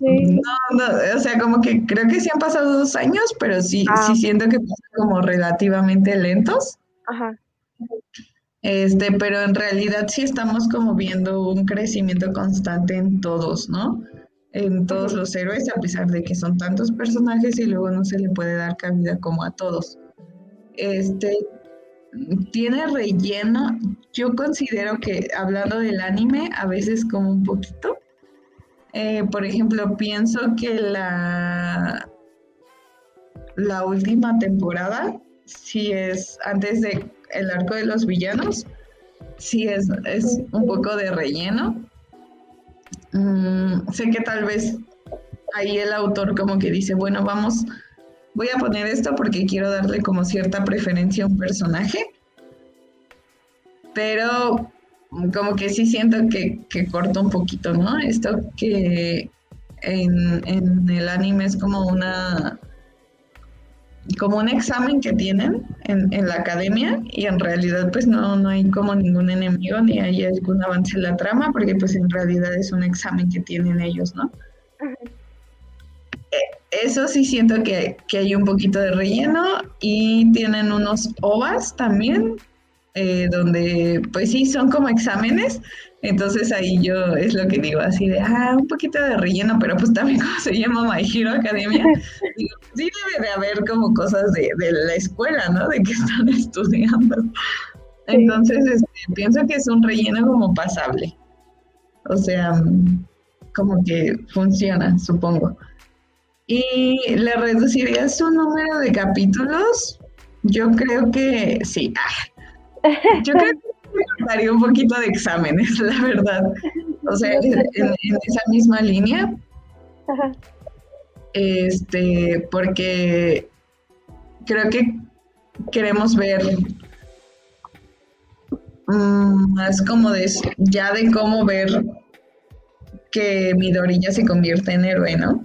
No, no, o sea, como que creo que sí han pasado dos años, pero sí, ah. sí siento que pasan como relativamente lentos. Ajá. Este, pero en realidad sí estamos como viendo un crecimiento constante en todos, ¿no? En todos los héroes, a pesar de que son tantos personajes y luego no se le puede dar cabida como a todos. Este, tiene relleno. Yo considero que hablando del anime, a veces como un poquito, eh, por ejemplo, pienso que la, la última temporada, si es antes de el arco de los villanos, sí es, es un poco de relleno. Mm, sé que tal vez ahí el autor como que dice, bueno, vamos, voy a poner esto porque quiero darle como cierta preferencia a un personaje. Pero como que sí siento que, que corta un poquito, ¿no? Esto que en, el anime es como una como un examen que tienen en, la academia y en realidad pues no, no hay como ningún enemigo ni hay algún avance en la trama porque pues en realidad es un examen que tienen ellos, ¿no? E, eso sí siento que, que, hay un poquito de relleno y tienen unos ovas también eh, donde pues sí, son como exámenes, entonces ahí yo es lo que digo, así de, ah, un poquito de relleno, pero pues también [LAUGHS] como se llama My Hero Academia, [LAUGHS] digo, sí debe de haber como cosas de, la escuela, ¿no? De que están [LAUGHS] estudiando. Entonces, este, pienso que es un relleno como pasable. O sea, como que funciona, supongo. ¿Y le reduciría su número de capítulos? Yo creo que sí. Ah, yo creo que daría un poquito de exámenes, [LAUGHS] la verdad. O sea, en, esa misma línea. Este, porque creo que queremos ver mm, más como de ya de cómo ver que Midori ya se convierte en héroe, ¿no?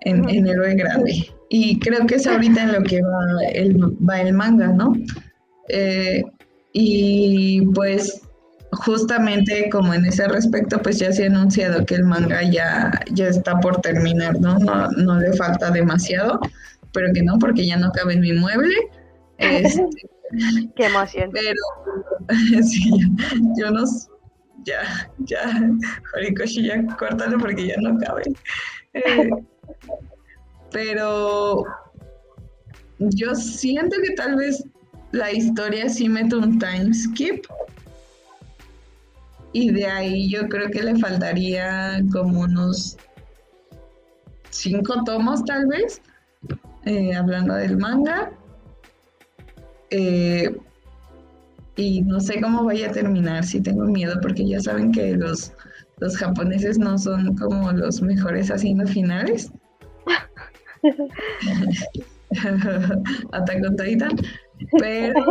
En, héroe grande. Y creo que es ahorita en lo que va el, va el manga, ¿no? Eh, y pues justamente como en ese respecto, pues ya se ha anunciado que el manga ya, ya está por terminar, ¿no? ¿no? No le falta demasiado, pero que no, porque ya no cabe en mi mueble. Este, [LAUGHS] Qué emoción. pero [LAUGHS] sí, yo no ya, ya, Horikoshi, ya córtalo porque ya no cabe. Eh, [LAUGHS] pero yo siento que tal vez la historia sí mete un time skip. Y de ahí yo creo que le faltaría como unos cinco tomos tal vez, eh, hablando del manga. Eh, y no sé cómo vaya a terminar, sí tengo miedo porque ya saben que los, los japoneses no son como los mejores haciendo finales. [LAUGHS] [LAUGHS] Titan, pero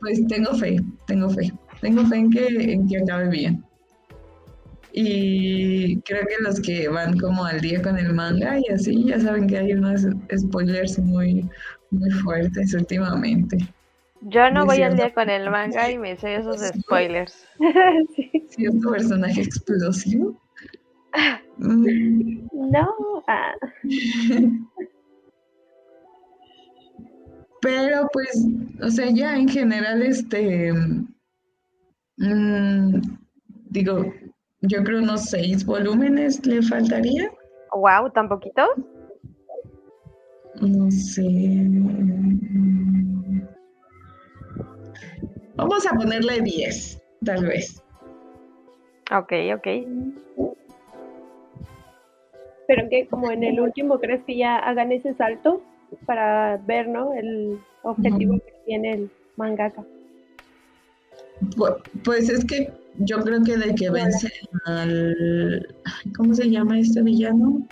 pues tengo fe, tengo fe, tengo fe en que, en que acabe bien. Y creo que los que van como al día con el manga y así, ya saben que hay unos spoilers muy, muy fuertes últimamente. Yo no voy al día con el manga y me sé esos spoilers. [LAUGHS] Sí. cierto personaje explosivo. [LAUGHS] Mm, No. Ah, [LAUGHS] Pero pues, o sea, ya en general, este, mm, digo, yo creo unos seis volúmenes le faltaría. Wow, ¿tan poquito? No sé. Vamos a ponerle 10, tal vez. Ok, ok. pero que como en el último crees que ya hagan ese salto para ver, ¿no? El objetivo que tiene el mangaka. Pu- Pues es que yo creo que de que vence al. ¿Cómo se llama este villano?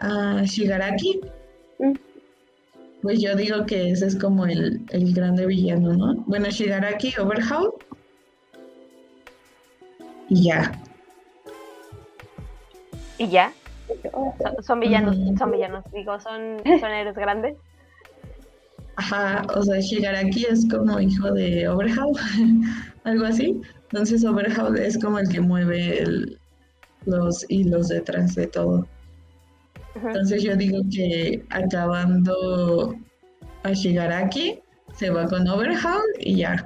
A Shigaraki. Mm. Pues yo digo que ese es como el, el grande villano, ¿no? Bueno, Shigaraki, Overhaul. Y ya. ¿Y ya? Son, son villanos, Mm. son villanos, digo, son, son héroes grandes. Ajá, o sea, Shigaraki es como hijo de Overhaul, [LAUGHS] algo así. Entonces Overhaul es como el que mueve el- los hilos detrás de todo. Entonces yo digo que acabando a Shigaraki, se va con Overhaul y ya.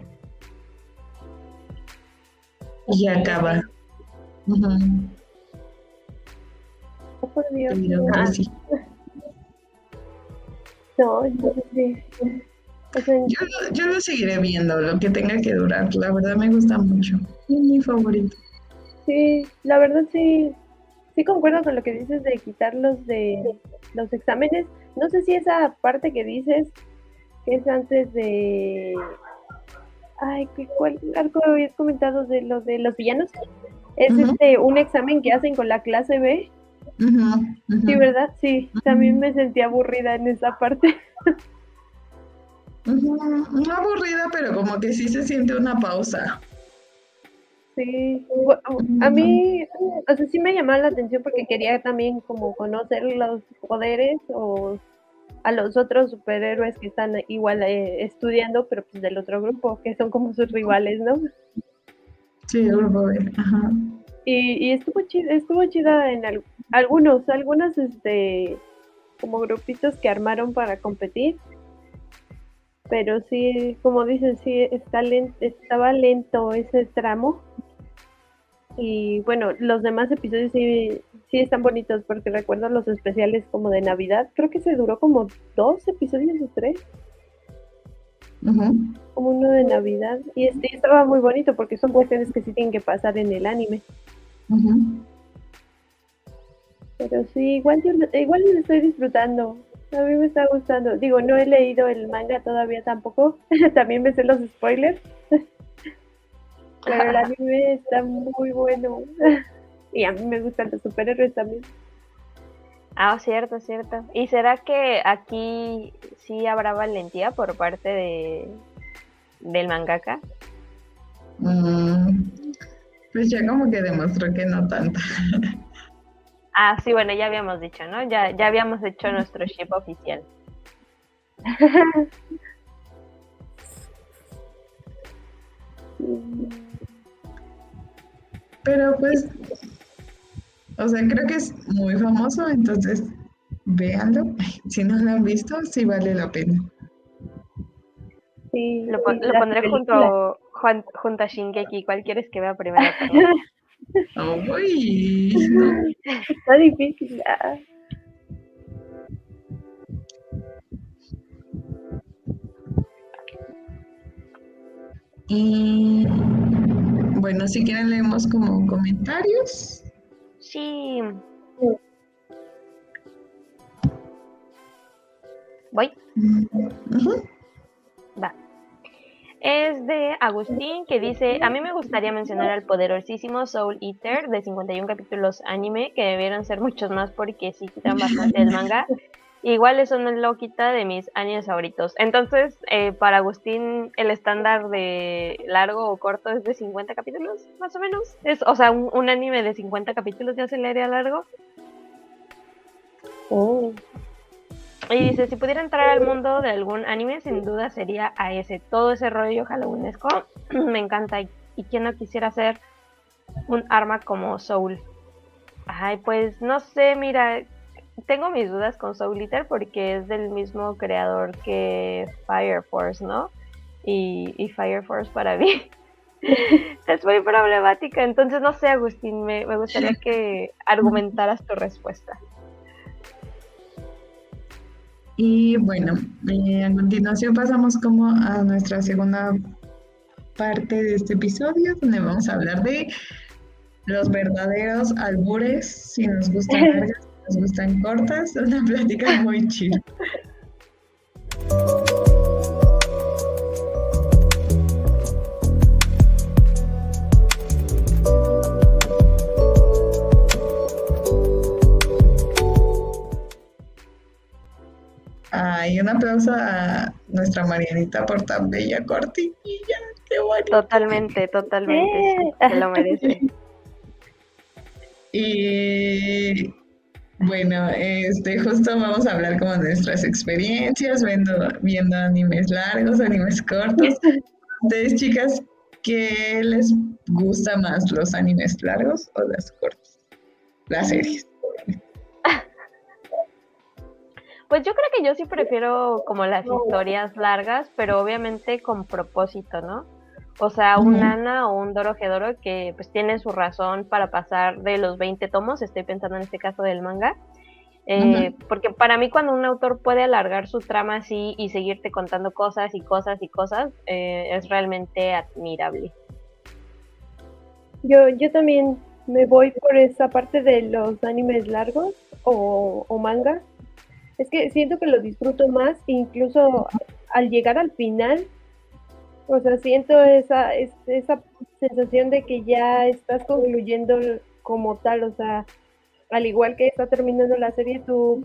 Y acaba. Oh, por Dios. pues sí. no, entonces sí. O sea, Yo, lo- yo lo seguiré viendo, lo que tenga que durar. La verdad me gusta mucho. Es mi favorito. sí, la verdad sí, sí concuerdo con lo que dices de quitarlos de los exámenes. No sé si esa parte que dices que es antes de... Ay, ¿qué- ¿cuál algo habías comentado de lo de los villanos? Es este un examen que hacen con la clase B. Ujú. Sí, ¿verdad? Sí, también me sentí aburrida en esa parte. No aburrida, pero como que sí se siente una pausa. Sí, a mí, o sea, sí me llamaba la atención porque quería también como conocer los poderes o a los otros superhéroes que están igual eh, estudiando, pero pues del otro grupo, que son como sus rivales, ¿no? Sí, el grupo B. Ajá. Y, y estuvo chida, estuvo chida en al- algunos, algunos este como grupitos que armaron para competir. Pero sí, como dices, sí está len- estaba lento ese tramo. Y bueno, los demás episodios sí, sí están bonitos porque recuerdo los especiales como de Navidad. Creo que se duró como dos episodios o tres, Ujú. como uno de Navidad. Y este estaba muy bonito porque son cuestiones que sí tienen que pasar en el anime. Pero sí, igual, yo igual lo estoy disfrutando. A mí me está gustando. Digo, no he leído el manga todavía tampoco. [LAUGHS] También me sé los spoilers. [LAUGHS] Pero el anime está muy bueno. [LAUGHS] Y a mí me gustan los superhéroes también. Ah, cierto, cierto. ¿Y será que aquí sí habrá valentía por parte de del mangaka? Mm, Pues ya como que demostró que no tanta. Ah, sí, bueno, ya habíamos dicho, ¿no? Ya, ya habíamos hecho nuestro ship oficial. Pero pues, o sea, creo que es muy famoso, entonces véanlo. [LAUGHS] Si no lo han visto, sí vale la pena. Sí, lo, pondré junto, junto a Shingeki. ¿Cuál quieres que vea primero? Uy, [LAUGHS] Está difícil. Ah. Y bueno, si quieren leemos como comentarios. Sí. Voy. Va. Es de Agustín que dice, a mí me gustaría mencionar al poderosísimo Soul Eater de 51 capítulos anime, que debieron ser muchos más porque sí quitan bastante el manga. Igual eso no lo quita de mis años favoritos. Entonces, eh, para Agustín, el estándar de largo o corto es de 50 capítulos, más o menos. Es, o sea, un, anime de 50 capítulos ya se le haría largo. Oh. Y dice, si pudiera entrar al mundo de algún anime, sin duda sería a ese. Todo ese rollo halloweenesco [CLEARS THROAT] me encanta. Y, y quién no quisiera ser un arma como Soul. Ay, pues no sé, mira, tengo mis dudas con Soul Eater porque es del mismo creador que Fire Force, ¿no? Y, Fire Force para mí [LAUGHS] es muy problemática. Entonces, no sé, Agustín, me, gustaría que argumentaras tu respuesta. Y bueno, eh, a continuación pasamos como a nuestra segunda parte de este episodio, donde vamos a hablar de los verdaderos albures, si nos gustan largas nos gustan cortas, una plática muy chida. Ay, un aplauso a nuestra Marianita por tan bella cortinilla. Qué bonito. Totalmente, totalmente. se lo merece. [LAUGHS] Y bueno, este, justo vamos a hablar como de nuestras experiencias viendo, viendo animes largos, animes cortos. Ustedes, chicas, ¿qué les gusta más, los animes largos o las cortos? Las series. Pues yo creo que yo sí prefiero como las historias largas, pero obviamente con propósito, ¿no? O sea, un Ana o un Doro que pues tiene su razón para pasar de los 20 tomos, estoy pensando en este caso del manga, eh, porque para mí cuando un autor puede alargar su trama así y seguirte contando cosas y cosas y cosas, eh, es realmente admirable. Yo, yo también me voy por esa parte de los animes largos o, o manga. Es que siento que lo disfruto más, incluso al llegar al final o sea, siento esa, esa sensación de que ya estás concluyendo como tal, o sea, al igual que está terminando la serie, tú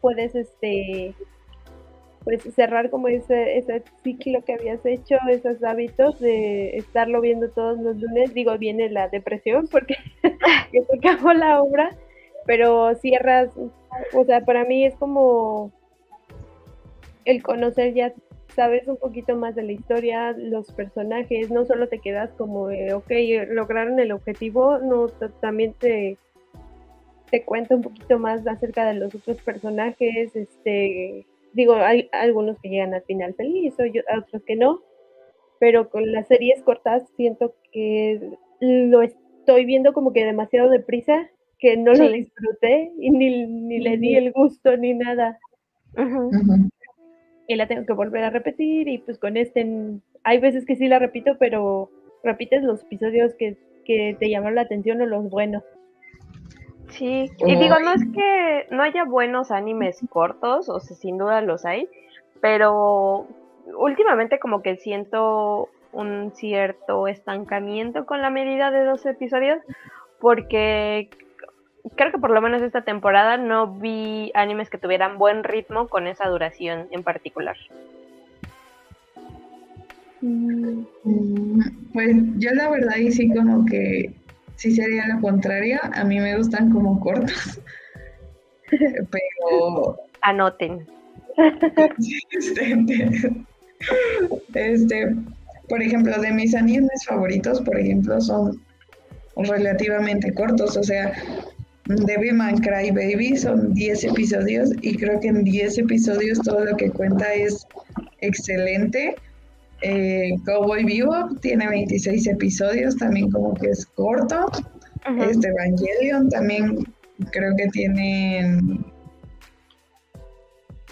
puedes este pues cerrar como ese, ese ciclo que habías hecho, esos hábitos de estarlo viendo todos los lunes. Digo, viene la depresión porque [LAUGHS] se acabó la obra, pero cierras, o sea, para mí es como el conocer ya sabes un poquito más de la historia, los personajes, no solo te quedas como, ok, lograron el objetivo, no, también te, te cuenta un poquito más acerca de los otros personajes, este, digo, hay algunos que llegan al final feliz, otros que no, pero con las series cortas siento que lo estoy viendo como que demasiado deprisa, que no lo disfruté y ni, ni le di el gusto ni nada. Y la tengo que volver a repetir y pues con este hay veces que sí la repito, pero repites los episodios que, te llaman la atención o los buenos. Sí, y digo, no es que no haya buenos animes cortos, o sea, sin duda los hay, pero últimamente como que siento un cierto estancamiento con la medida de dos episodios, porque creo que por lo menos esta temporada no vi animes que tuvieran buen ritmo con esa duración en particular. Mm, pues yo la verdad y sí como que sí sería lo contrario, a mí me gustan como cortos, [LAUGHS] pero... Anoten. Este, este, por ejemplo, de mis animes favoritos, por ejemplo, son relativamente cortos, o sea, Devilman Cry Baby son 10 episodios y creo que en 10 episodios todo lo que cuenta es excelente. Eh, Cowboy Vivo tiene 26 episodios, también como que es corto. Este Evangelion también creo que tiene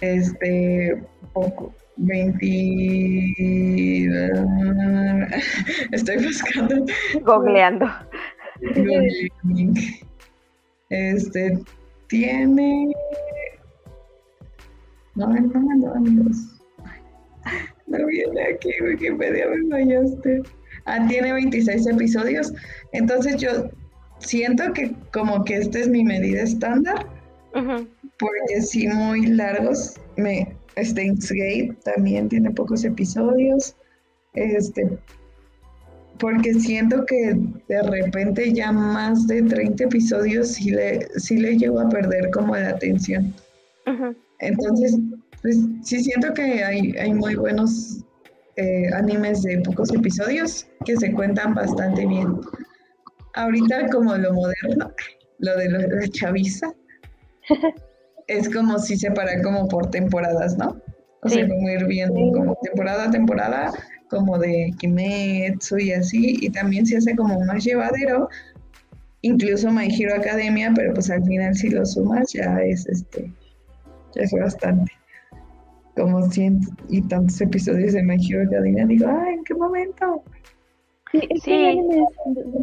este poco 20 [LAUGHS] estoy buscando googleando este tiene no no no amigos no viene aquí Wikipedia me fallaste ah tiene 26 episodios. Entonces yo siento que como que esta es mi medida estándar porque sí muy largos me Steins Gate también tiene pocos episodios. Este, porque siento que de repente ya más de 30 episodios sí le, sí le llevo a perder como la atención. Entonces, pues sí siento que hay, hay muy buenos eh, animes de pocos episodios que se cuentan bastante bien. Ahorita como lo moderno, [LAUGHS] lo de la chaviza, [LAUGHS] es como si se para como por temporadas, ¿no? O sea, como ir viendo como temporada a temporada, como de Kimetsu y así, y también se hace como más llevadero, incluso My Hero Academia, pero pues al final si lo sumas ya es este, ya es bastante. Como ciento y tantos episodios de My Hero Academia, digo, ay, ¿en qué momento? Sí, sí.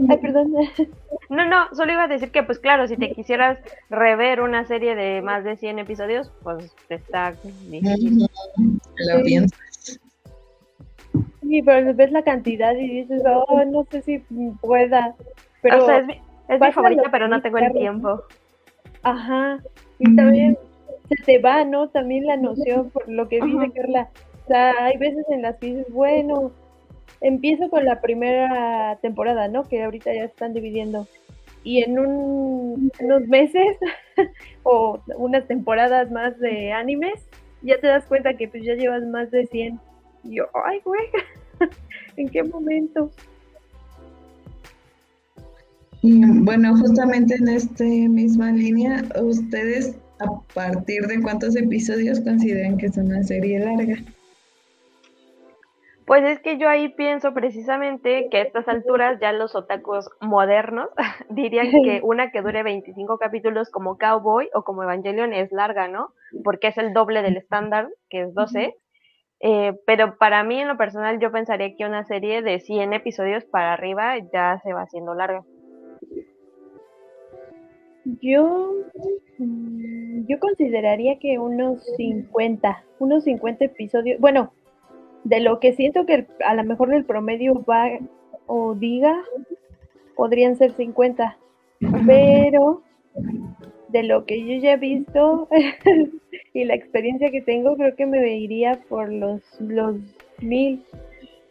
Ay, perdón. [LAUGHS] No, no, solo iba a decir que, pues claro, si te quisieras rever una serie de más de 100 episodios, pues está difícil. La piensas. Sí, pero ves la cantidad y dices, oh, no sé si pueda. Pero o sea, es mi, es mi favorita, pero no tengo el tiempo. Ajá, y también se te va, ¿no? También la noción, por lo que dice Carla. O sea, hay veces en las que dices, bueno, empiezo con la primera temporada, ¿no? Que ahorita ya están dividiendo. Y en unos meses [LAUGHS] o unas temporadas más de animes, ya te das cuenta que pues ya llevas más de 100. Y yo, ay, güey, [LAUGHS] ¿en qué momento? Y bueno, justamente en esta misma línea, ¿ustedes a partir de cuántos episodios consideran que es una serie larga? Pues es que yo ahí pienso precisamente que a estas alturas ya los otakus modernos [LAUGHS] dirían que [LAUGHS] una que dure 25 capítulos como Cowboy o como Evangelion es larga, ¿no? Porque es el doble del estándar, que es 12. Eh, pero para mí en lo personal yo pensaría que una serie de 100 episodios para arriba ya se va haciendo larga. Yo, mm, yo consideraría que unos 50, unos 50 episodios, bueno, de lo que siento que a lo mejor el promedio va o diga, podrían ser 50, pero de lo que yo ya he visto [LAUGHS] y la experiencia que tengo, creo que me iría por los, los mil.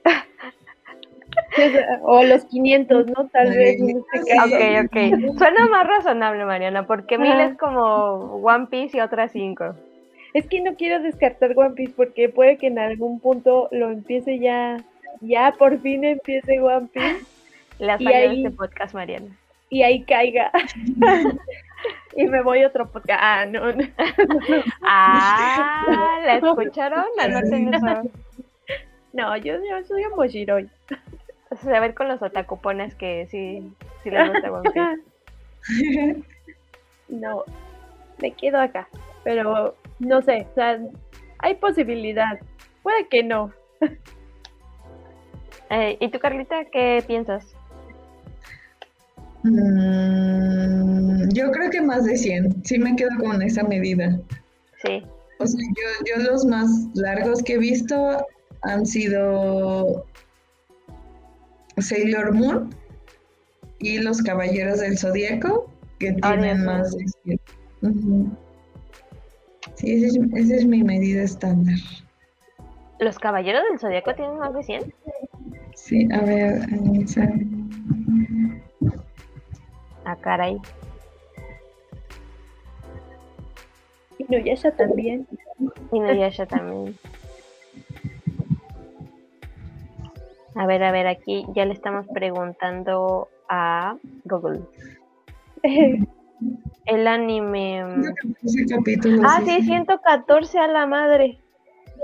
[LAUGHS] o los 500, ¿no? Tal vez. Ok, ok. Suena más razonable, Mariana, porque mil es como One Piece y otras cinco es que no quiero descartar One Piece porque puede que en algún punto lo empiece ya, ya por fin empiece One Piece. La ahí, de este podcast, Mariana. Y ahí caiga. [LAUGHS] [LAUGHS] y me voy a otro podcast. Ah, no. no. [LAUGHS] ah, ¿la escucharon? No, no, yo, yo soy un mochiroi. a ver con los otacupones que sí, sí les gusta One Piece. [LAUGHS] no, me quedo acá. Pero no sé, o sea, hay posibilidad. Puede que no. Eh, ¿Y tú, Carlita, qué piensas? Mm, yo creo que más de 100. Sí me quedo con esa medida. Sí. O sea, yo, los más largos que he visto han sido Sailor Moon y los Caballeros del Zodíaco, que tienen más de 100. Sí, esa es, mi medida estándar. ¿Los caballeros del zodiaco tienen más de 100? Sí, a ver. Ah, caray. Y Nuyasha también. Y Nuyasha también. A ver, a ver, aquí ya le estamos preguntando a Google. [LAUGHS] El anime. 114 capítulos. Ah, sí, 114 a la madre.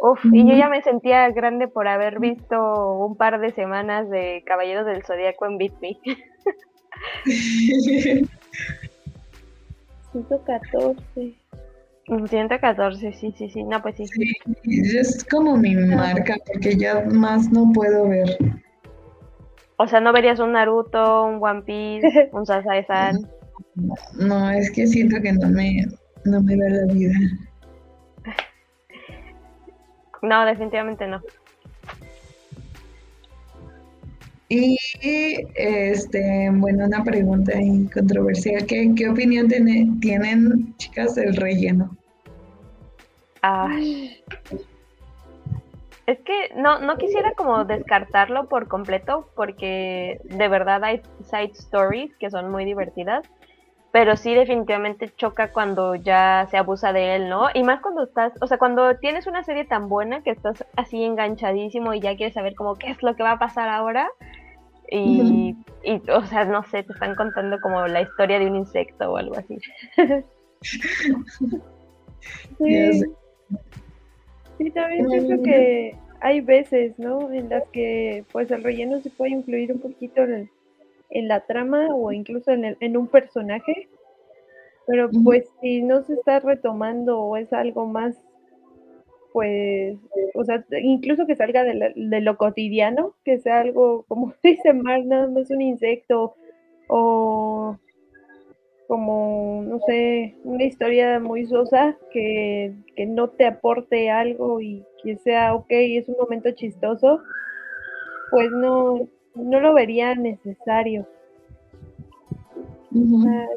Uf, y yo ya me sentía grande por haber visto un par de semanas de Caballeros del Zodíaco en Beat Me. [LAUGHS] 114. 114, sí, sí, sí. No, pues sí. Sí, es como mi marca, porque ya más no puedo ver. O sea, ¿no verías un Naruto, un One Piece, [LAUGHS] un Sasae-san? No, es que siento que no me, no me da la vida. [LAUGHS] No, definitivamente no. Y este, bueno, una pregunta controversial. ¿Qué, qué opinión tiene- tienen, chicas, del relleno? Es que no, no quisiera como descartarlo por completo porque de verdad hay side stories que son muy divertidas, pero sí definitivamente choca cuando ya se abusa de él, ¿no? Y más cuando estás, o sea, cuando tienes una serie tan buena que estás así enganchadísimo y ya quieres saber como qué es lo que va a pasar ahora. Y, y, o sea, no sé, te están contando como la historia de un insecto o algo así. [LAUGHS] Sí, también siento que hay veces, ¿no? En las que pues el relleno se puede influir un poquito en, en la trama o incluso en, el- en un personaje, pero pues si no se está retomando o es algo más, pues, o sea, incluso que salga de, la- de lo cotidiano, que sea algo, como [LAUGHS] dice Mar, nada más un insecto o como, no sé, una historia muy sosa que, que no te aporte algo y que sea, ok, es un momento chistoso, pues no, no lo vería necesario.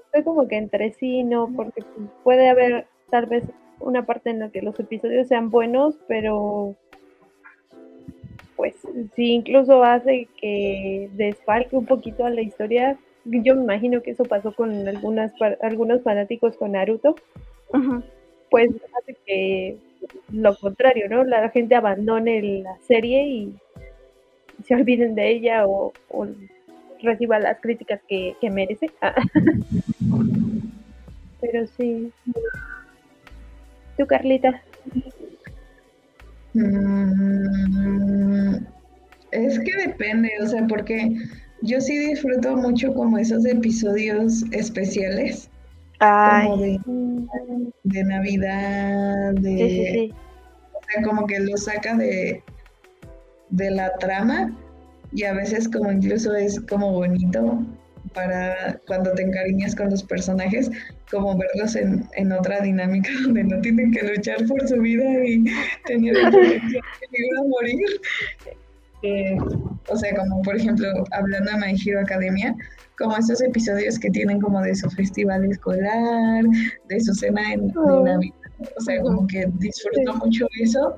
Estoy como que entre sí, no, porque puede haber tal vez una parte en la que los episodios sean buenos, pero pues si incluso hace que desfalque un poquito a la historia, yo me imagino que eso pasó con algunas algunos fanáticos con Naruto, pues hace que lo contrario, ¿no? La gente abandone la serie y se olviden de ella o, o reciba las críticas que, que merece. Ah. [LAUGHS] Pero sí. ¿Tú, Carlita? Mm, es que depende, o sea, porque yo sí disfruto mucho como esos episodios especiales, como Ay, de, Mm, de Navidad, de, sí, sí, sí. o sea, como que lo saca de, de la trama y a veces como incluso es como bonito para cuando te encariñas con los personajes, como verlos en, en otra dinámica [LAUGHS] donde no tienen que luchar por su vida y [LAUGHS] tener la de peligro a morir. Eh, o sea, como por ejemplo, hablando de My Hero Academia, como estos episodios que tienen como de su festival escolar, de su cena en, de Oh. Navidad. O sea, como que disfruto mucho eso,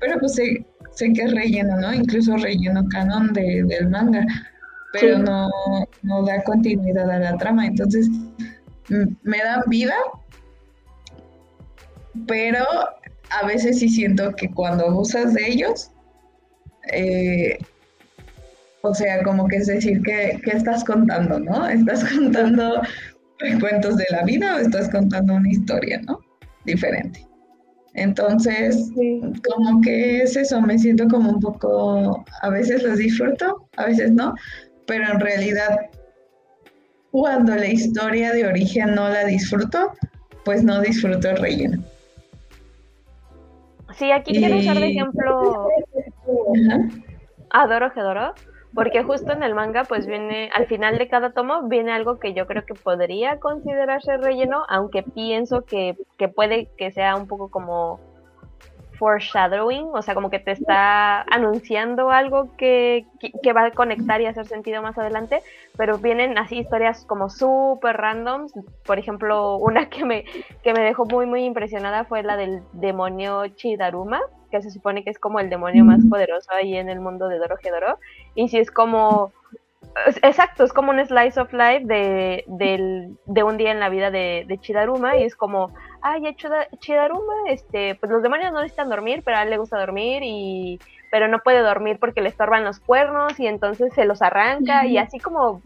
pero pues sé, sé que es relleno, ¿no? Incluso relleno canon de, del manga, pero Sí. no, no da continuidad a la trama. Entonces, me da vida, pero a veces sí siento que cuando abusas de ellos, eh, o sea, como que es decir, ¿qué, qué estás contando, no? ¿Estás [LAUGHS] contando cuentos de la vida o estás contando una historia, no? Diferente. Entonces, sí. como que es eso, me siento como un poco, a veces los disfruto, a veces no, pero en realidad cuando la historia de origen no la disfruto, pues no disfruto el relleno. Sí, aquí quiero usar de ejemplo Ajá. a Doro Hedoro, porque justo en el manga, pues viene, al final de cada tomo, viene algo que yo creo que podría considerarse relleno, aunque pienso que, que puede que sea un poco como foreshadowing, o sea, como que te está anunciando algo que, que, que va a conectar y hacer sentido más adelante, pero vienen así historias como súper randoms. Por ejemplo, una que me, que me dejó muy, muy impresionada fue la del demonio Chidaruma, que se supone que es como el demonio más poderoso ahí en el mundo de Dorohedoro. Y si es como. Exacto, es como un slice of life de, del- de un día en la vida de, de Chidaruma. Y es como, ay, Chida- Chidaruma, este, pues los demonios no necesitan dormir, pero a él le gusta dormir y. Pero no puede dormir porque le estorban los cuernos y entonces se los arranca y así como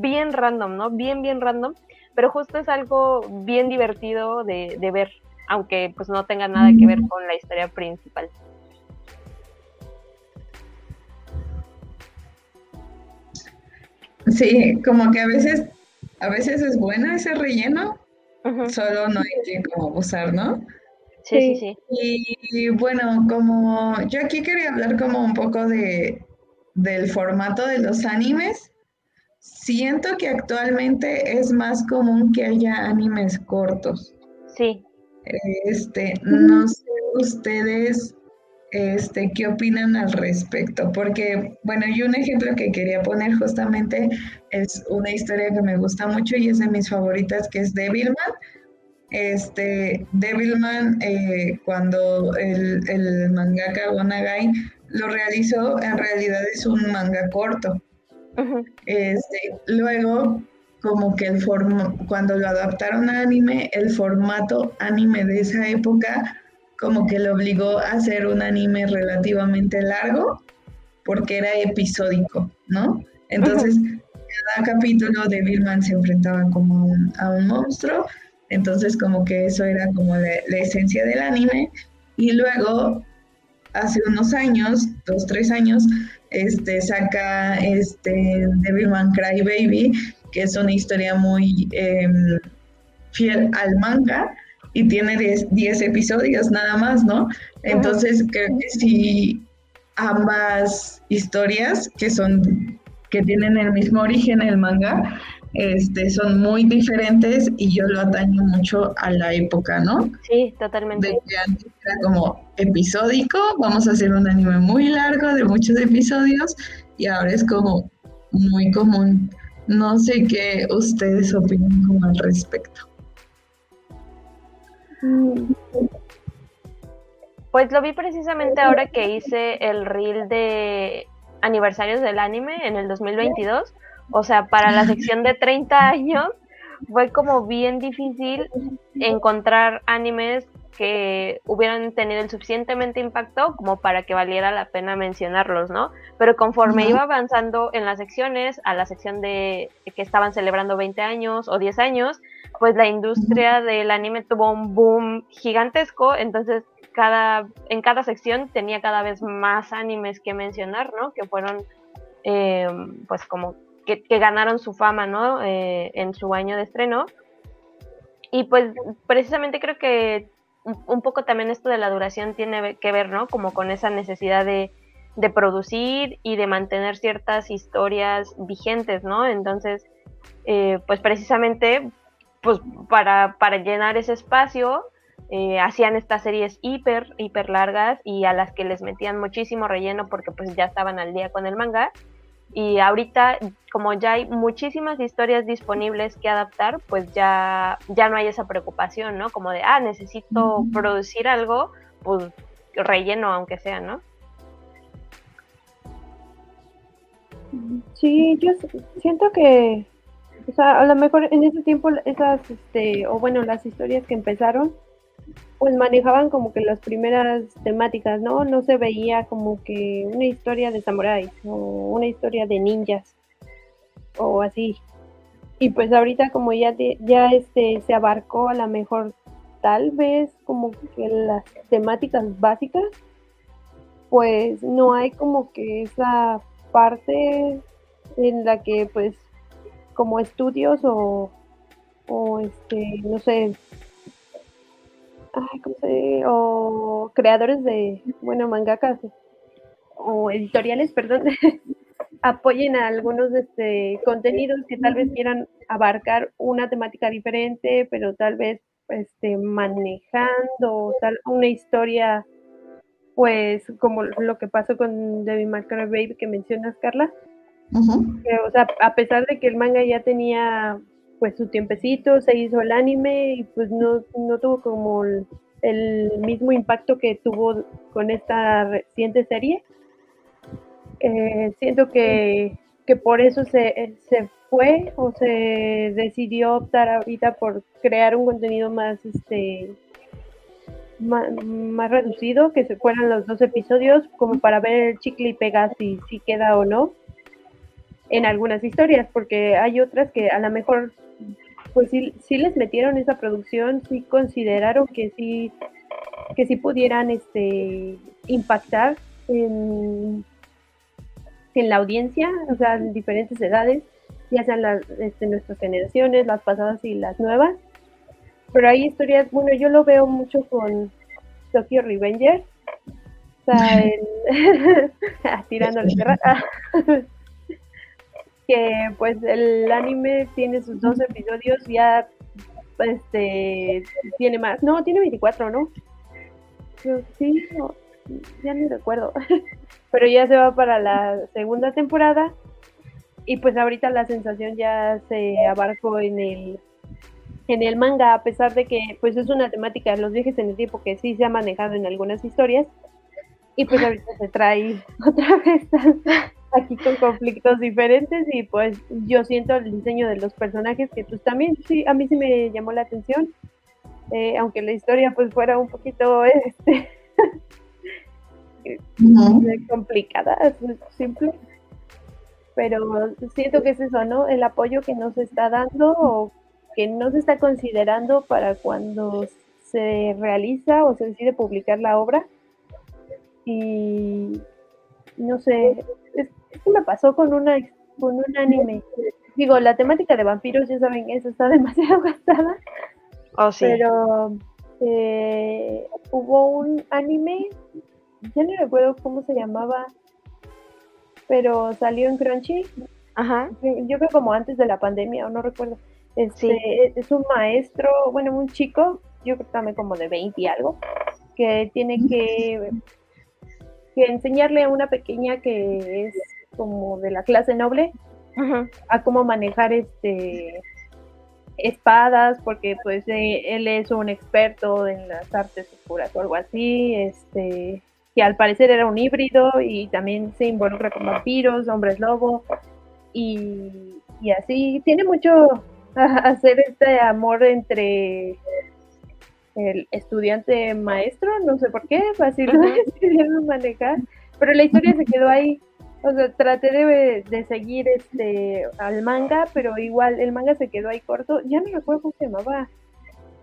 bien random, ¿no? Bien, bien random. pero justo es algo bien divertido de, de ver, aunque pues no tenga nada que ver con la historia principal. Sí, como que a veces, a veces es bueno ese relleno, solo no hay que como abusar, ¿no? Sí, sí, sí. Y, bueno, como yo aquí quería hablar como un poco de del formato de los animes. Siento que actualmente es más común que haya animes cortos. Sí. Este, no sé ustedes este, ¿qué opinan al respecto? Porque, bueno, y un ejemplo que quería poner justamente es una historia que me gusta mucho y es de mis favoritas, que es Devilman. Este, Devilman, eh, cuando el, el mangaka Gonagai lo realizó, en realidad es un manga corto. este, luego, como que el forma, cuando lo adaptaron a anime, el formato anime de esa época como que lo obligó a hacer un anime relativamente largo porque era episódico, ¿no? Entonces, cada capítulo de Billman se enfrentaba como a un, monstruo, entonces como que eso era como la, esencia del anime, y luego, hace unos años, dos, tres años, este, saca este Devilman Cry Baby, que es una historia muy em, fiel al manga, y tiene 10 episodios nada más, ¿no? Entonces creo que sí, ambas historias que son, que tienen el mismo origen, el manga, este, son muy diferentes y yo lo ataño mucho a la época, ¿no? Sí, totalmente. De que antes era como episódico, vamos a hacer un anime muy largo de muchos episodios y ahora es como muy común. No sé qué ustedes opinan como al respecto. Pues lo vi precisamente ahora que hice el reel de aniversarios del anime en el 2022. O sea, para la sección de 30 años fue como bien difícil encontrar animes que hubieran tenido el suficientemente impacto como para que valiera la pena mencionarlos, ¿no? Pero conforme iba avanzando en las secciones, a la sección de que estaban celebrando 20 años o 10 años, pues la industria del anime tuvo un boom gigantesco, entonces cada, en cada sección tenía cada vez más animes que mencionar, ¿no? Que fueron, eh, pues como que, ganaron su fama, ¿no? Eh, en su año de estreno. Y pues precisamente creo que un poco también esto de la duración tiene que ver, ¿no? Como con esa necesidad de, de producir y de mantener ciertas historias vigentes, ¿no? Entonces, eh, pues precisamente pues para, para llenar ese espacio, eh, hacían estas series hiper, hiper largas y a las que les metían muchísimo relleno porque pues ya estaban al día con el manga. Y ahorita, como ya hay muchísimas historias disponibles que adaptar, pues ya, ya no hay esa preocupación, ¿no? Como de, ah, necesito producir algo, pues relleno aunque sea, ¿no? Sí, yo siento que o sea, a lo mejor en ese tiempo esas, este, o bueno, las historias que empezaron, pues manejaban como que las primeras temáticas, ¿no? No se veía como que una historia de samuráis o una historia de ninjas o así. Y pues ahorita como ya, ya este, se abarcó a lo mejor tal vez como que las temáticas básicas, pues no hay como que esa parte en la que pues como estudios o, o este, no sé, ay, ¿cómo se, o creadores de, bueno, mangakas o editoriales, perdón, [LAUGHS] apoyen a algunos este, contenidos que tal vez quieran abarcar una temática diferente, pero tal vez este, manejando tal, una historia, pues como lo que pasó con Debbie McCray Baby que mencionas, Carla, o sea, a pesar de que el manga ya tenía pues su tiempecito, se hizo el anime y pues no, no tuvo como el, mismo impacto que tuvo con esta reciente serie. Eh, siento que, que, por eso se, se, fue o se decidió optar ahorita por crear un contenido más este más, más, reducido, que se fueran los dos episodios como para ver el chicle y pega si, si queda o no en algunas historias, porque hay otras que a lo mejor pues sí, sí les metieron esa producción, sí consideraron que sí, que sí pudieran este, impactar en, en la audiencia, o sea, en diferentes edades, ya sean las, este, nuestras generaciones, las pasadas y las nuevas. Pero hay historias, bueno, yo lo veo mucho con Tokyo Revenger, o sea, [LAUGHS] [LAUGHS] [LAUGHS] tirándole que pues el anime tiene sus dos episodios, ya este tiene más, no, tiene 24, ¿no? sí, ya ni recuerdo, [LAUGHS] pero ya se va para la segunda temporada. Y pues ahorita la sensación ya se abarcó en el en el manga, a pesar de que pues es una temática de los viajes en el tiempo que sí se ha manejado en algunas historias, y pues ahorita se trae [LAUGHS] otra vez aquí con conflictos diferentes y pues yo siento el diseño de los personajes que pues también sí, a mí sí me llamó la atención, eh, aunque la historia pues fuera un poquito este [LAUGHS] complicada, simple, pero siento que es eso, ¿no? El apoyo que nos está dando o que no se está considerando para cuando se realiza o se decide publicar la obra y no sé, es, que me pasó con una con un anime. Digo, la temática de vampiros, ya saben, eso está [LAUGHS] demasiado gastada. Oh, sí. Pero eh, hubo un anime, ya no recuerdo cómo se llamaba, pero salió en Crunchy. Ajá. Yo creo como antes de la pandemia, o no recuerdo. Este, Es un maestro, bueno, un chico, yo creo también como de 20 y algo, que tiene que que enseñarle a una pequeña que es como de la clase noble a cómo manejar este espadas porque pues eh, él es un experto en las artes oscuras o algo así este que al parecer era un híbrido y también se involucra con vampiros hombres lobo y, y así. Tiene mucho a hacer este amor entre el estudiante maestro, no sé por qué, fácil [LAUGHS] manejar, pero la historia se quedó ahí. O sea, traté de, de, seguir este al manga, pero igual el manga se quedó ahí corto. Ya no recuerdo cómo se llamaba.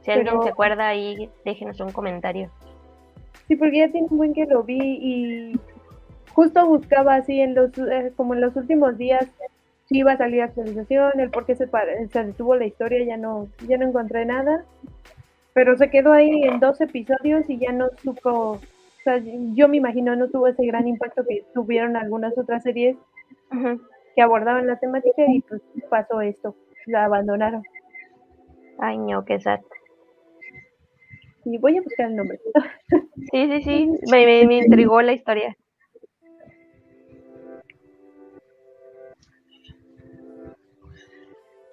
Si alguien se acuerda ahí, déjenos un comentario. Sí, porque ya tiene un buen que lo vi y justo buscaba así en los eh, como en los últimos días si iba a salir actualización, el por qué se, se detuvo la historia, ya no ya no encontré nada pero se quedó ahí en dos episodios y ya no supo, sea, yo me imagino no tuvo ese gran impacto que tuvieron algunas otras series que abordaban la temática y pues pasó esto, la abandonaron. Ay, no, qué sad. Y voy a buscar el nombre. [LAUGHS] Sí, sí, sí, me, me intrigó la historia.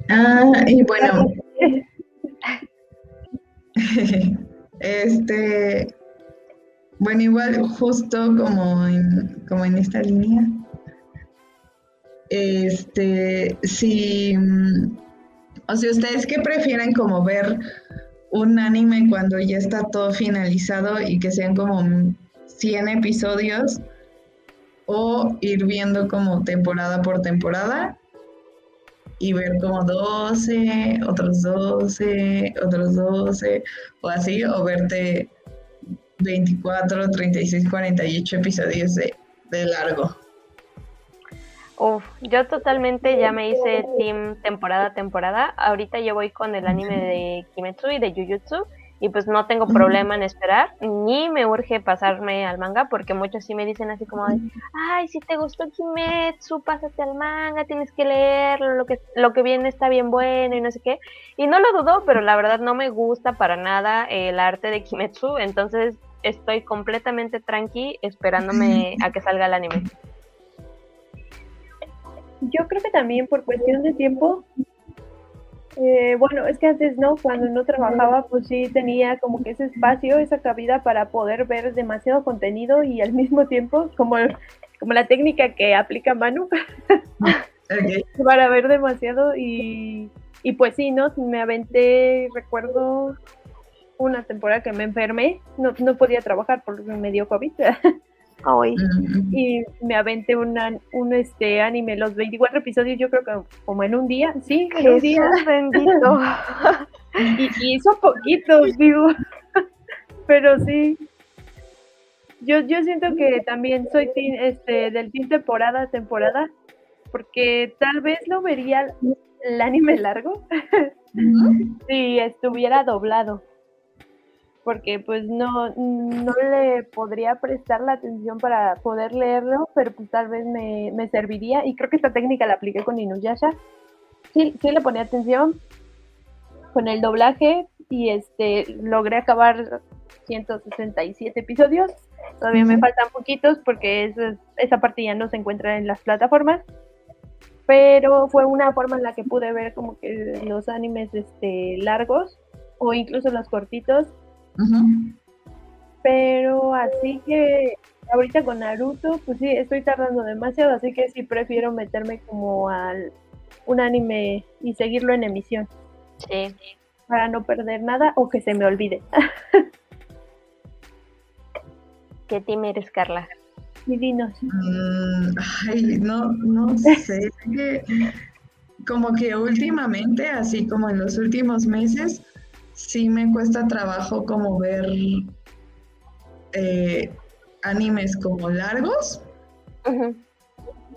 Ah, y bueno, [LAUGHS] [LAUGHS] este, bueno, igual justo como en, como en esta línea, este, si, mm, o sea, ustedes qué prefieren como ver un anime cuando ya está todo finalizado y que sean como 100 episodios o ir viendo como temporada por temporada y ver como 12, otros 12, otros 12, o así, o verte 24, 36, 48 episodios de, de largo. Uf, yo totalmente ya me hice team temporada a temporada. Ahorita yo voy con el anime de Kimetsu y de Jujutsu y pues no tengo problema en esperar, ni me urge pasarme al manga, porque muchos sí me dicen así como de, ay, si te gustó Kimetsu, pásate al manga, tienes que leerlo, lo que, lo que viene está bien bueno y no sé qué. Y no lo dudo, pero la verdad no me gusta para nada el arte de Kimetsu, entonces estoy completamente tranqui esperándome [LAUGHS] a que salga el anime. Yo creo que también por cuestión de tiempo eh, bueno, es que antes no, cuando no trabajaba, pues sí tenía como que ese espacio, esa cabida para poder ver demasiado contenido y al mismo tiempo, como, como la técnica que aplica Manu, [LAUGHS] para ver demasiado y, y pues sí, ¿no? Me aventé, recuerdo una temporada que me enfermé, no, no podía trabajar porque me dio COVID. [LAUGHS] Mm. y me aventé una, un este anime, los 24 episodios, yo creo que como en un día, sí, en un día. bendito. [LAUGHS] y, y hizo poquitos, digo, [LAUGHS] pero sí. Yo, yo siento que también soy este, del team temporada temporada, porque tal vez lo vería el anime largo si estuviera doblado porque pues no, no le podría prestar la atención para poder leerlo, pero pues tal vez me, serviría y creo que esta técnica la apliqué con Inuyasha. Sí, sí le ponía atención con el doblaje y este logré acabar 167 episodios. Todavía me faltan poquitos porque esa, esa parte ya no se encuentra en las plataformas. Pero fue una forma en la que pude ver como que los animes este, largos o incluso los cortitos pero así que ahorita con Naruto, pues sí, estoy tardando demasiado, así que sí prefiero meterme como al un anime y seguirlo en emisión. Sí. Para no perder nada o que se me olvide. [LAUGHS] ¿Qué team eres, Carla? Divinos. Mm, ay, no, no sé. como que últimamente, así como en los últimos meses, sí me cuesta trabajo como ver eh, animes como largos.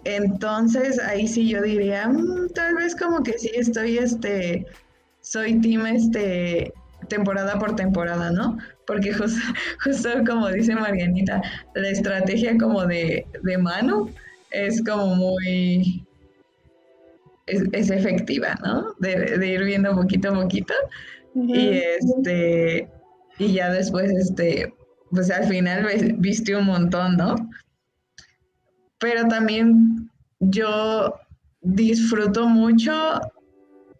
Entonces ahí sí yo diría, mm, tal vez como que sí estoy, este, soy team, este, temporada por temporada, ¿no? Porque justo, [LAUGHS] justo como dice Marianita, la estrategia como de, de mano es como muy, es, efectiva, ¿no? De, de, ir viendo poquito a poquito. Y este, y ya después, este, pues al final [LAUGHS] viste un montón, ¿no? Pero también yo disfruto mucho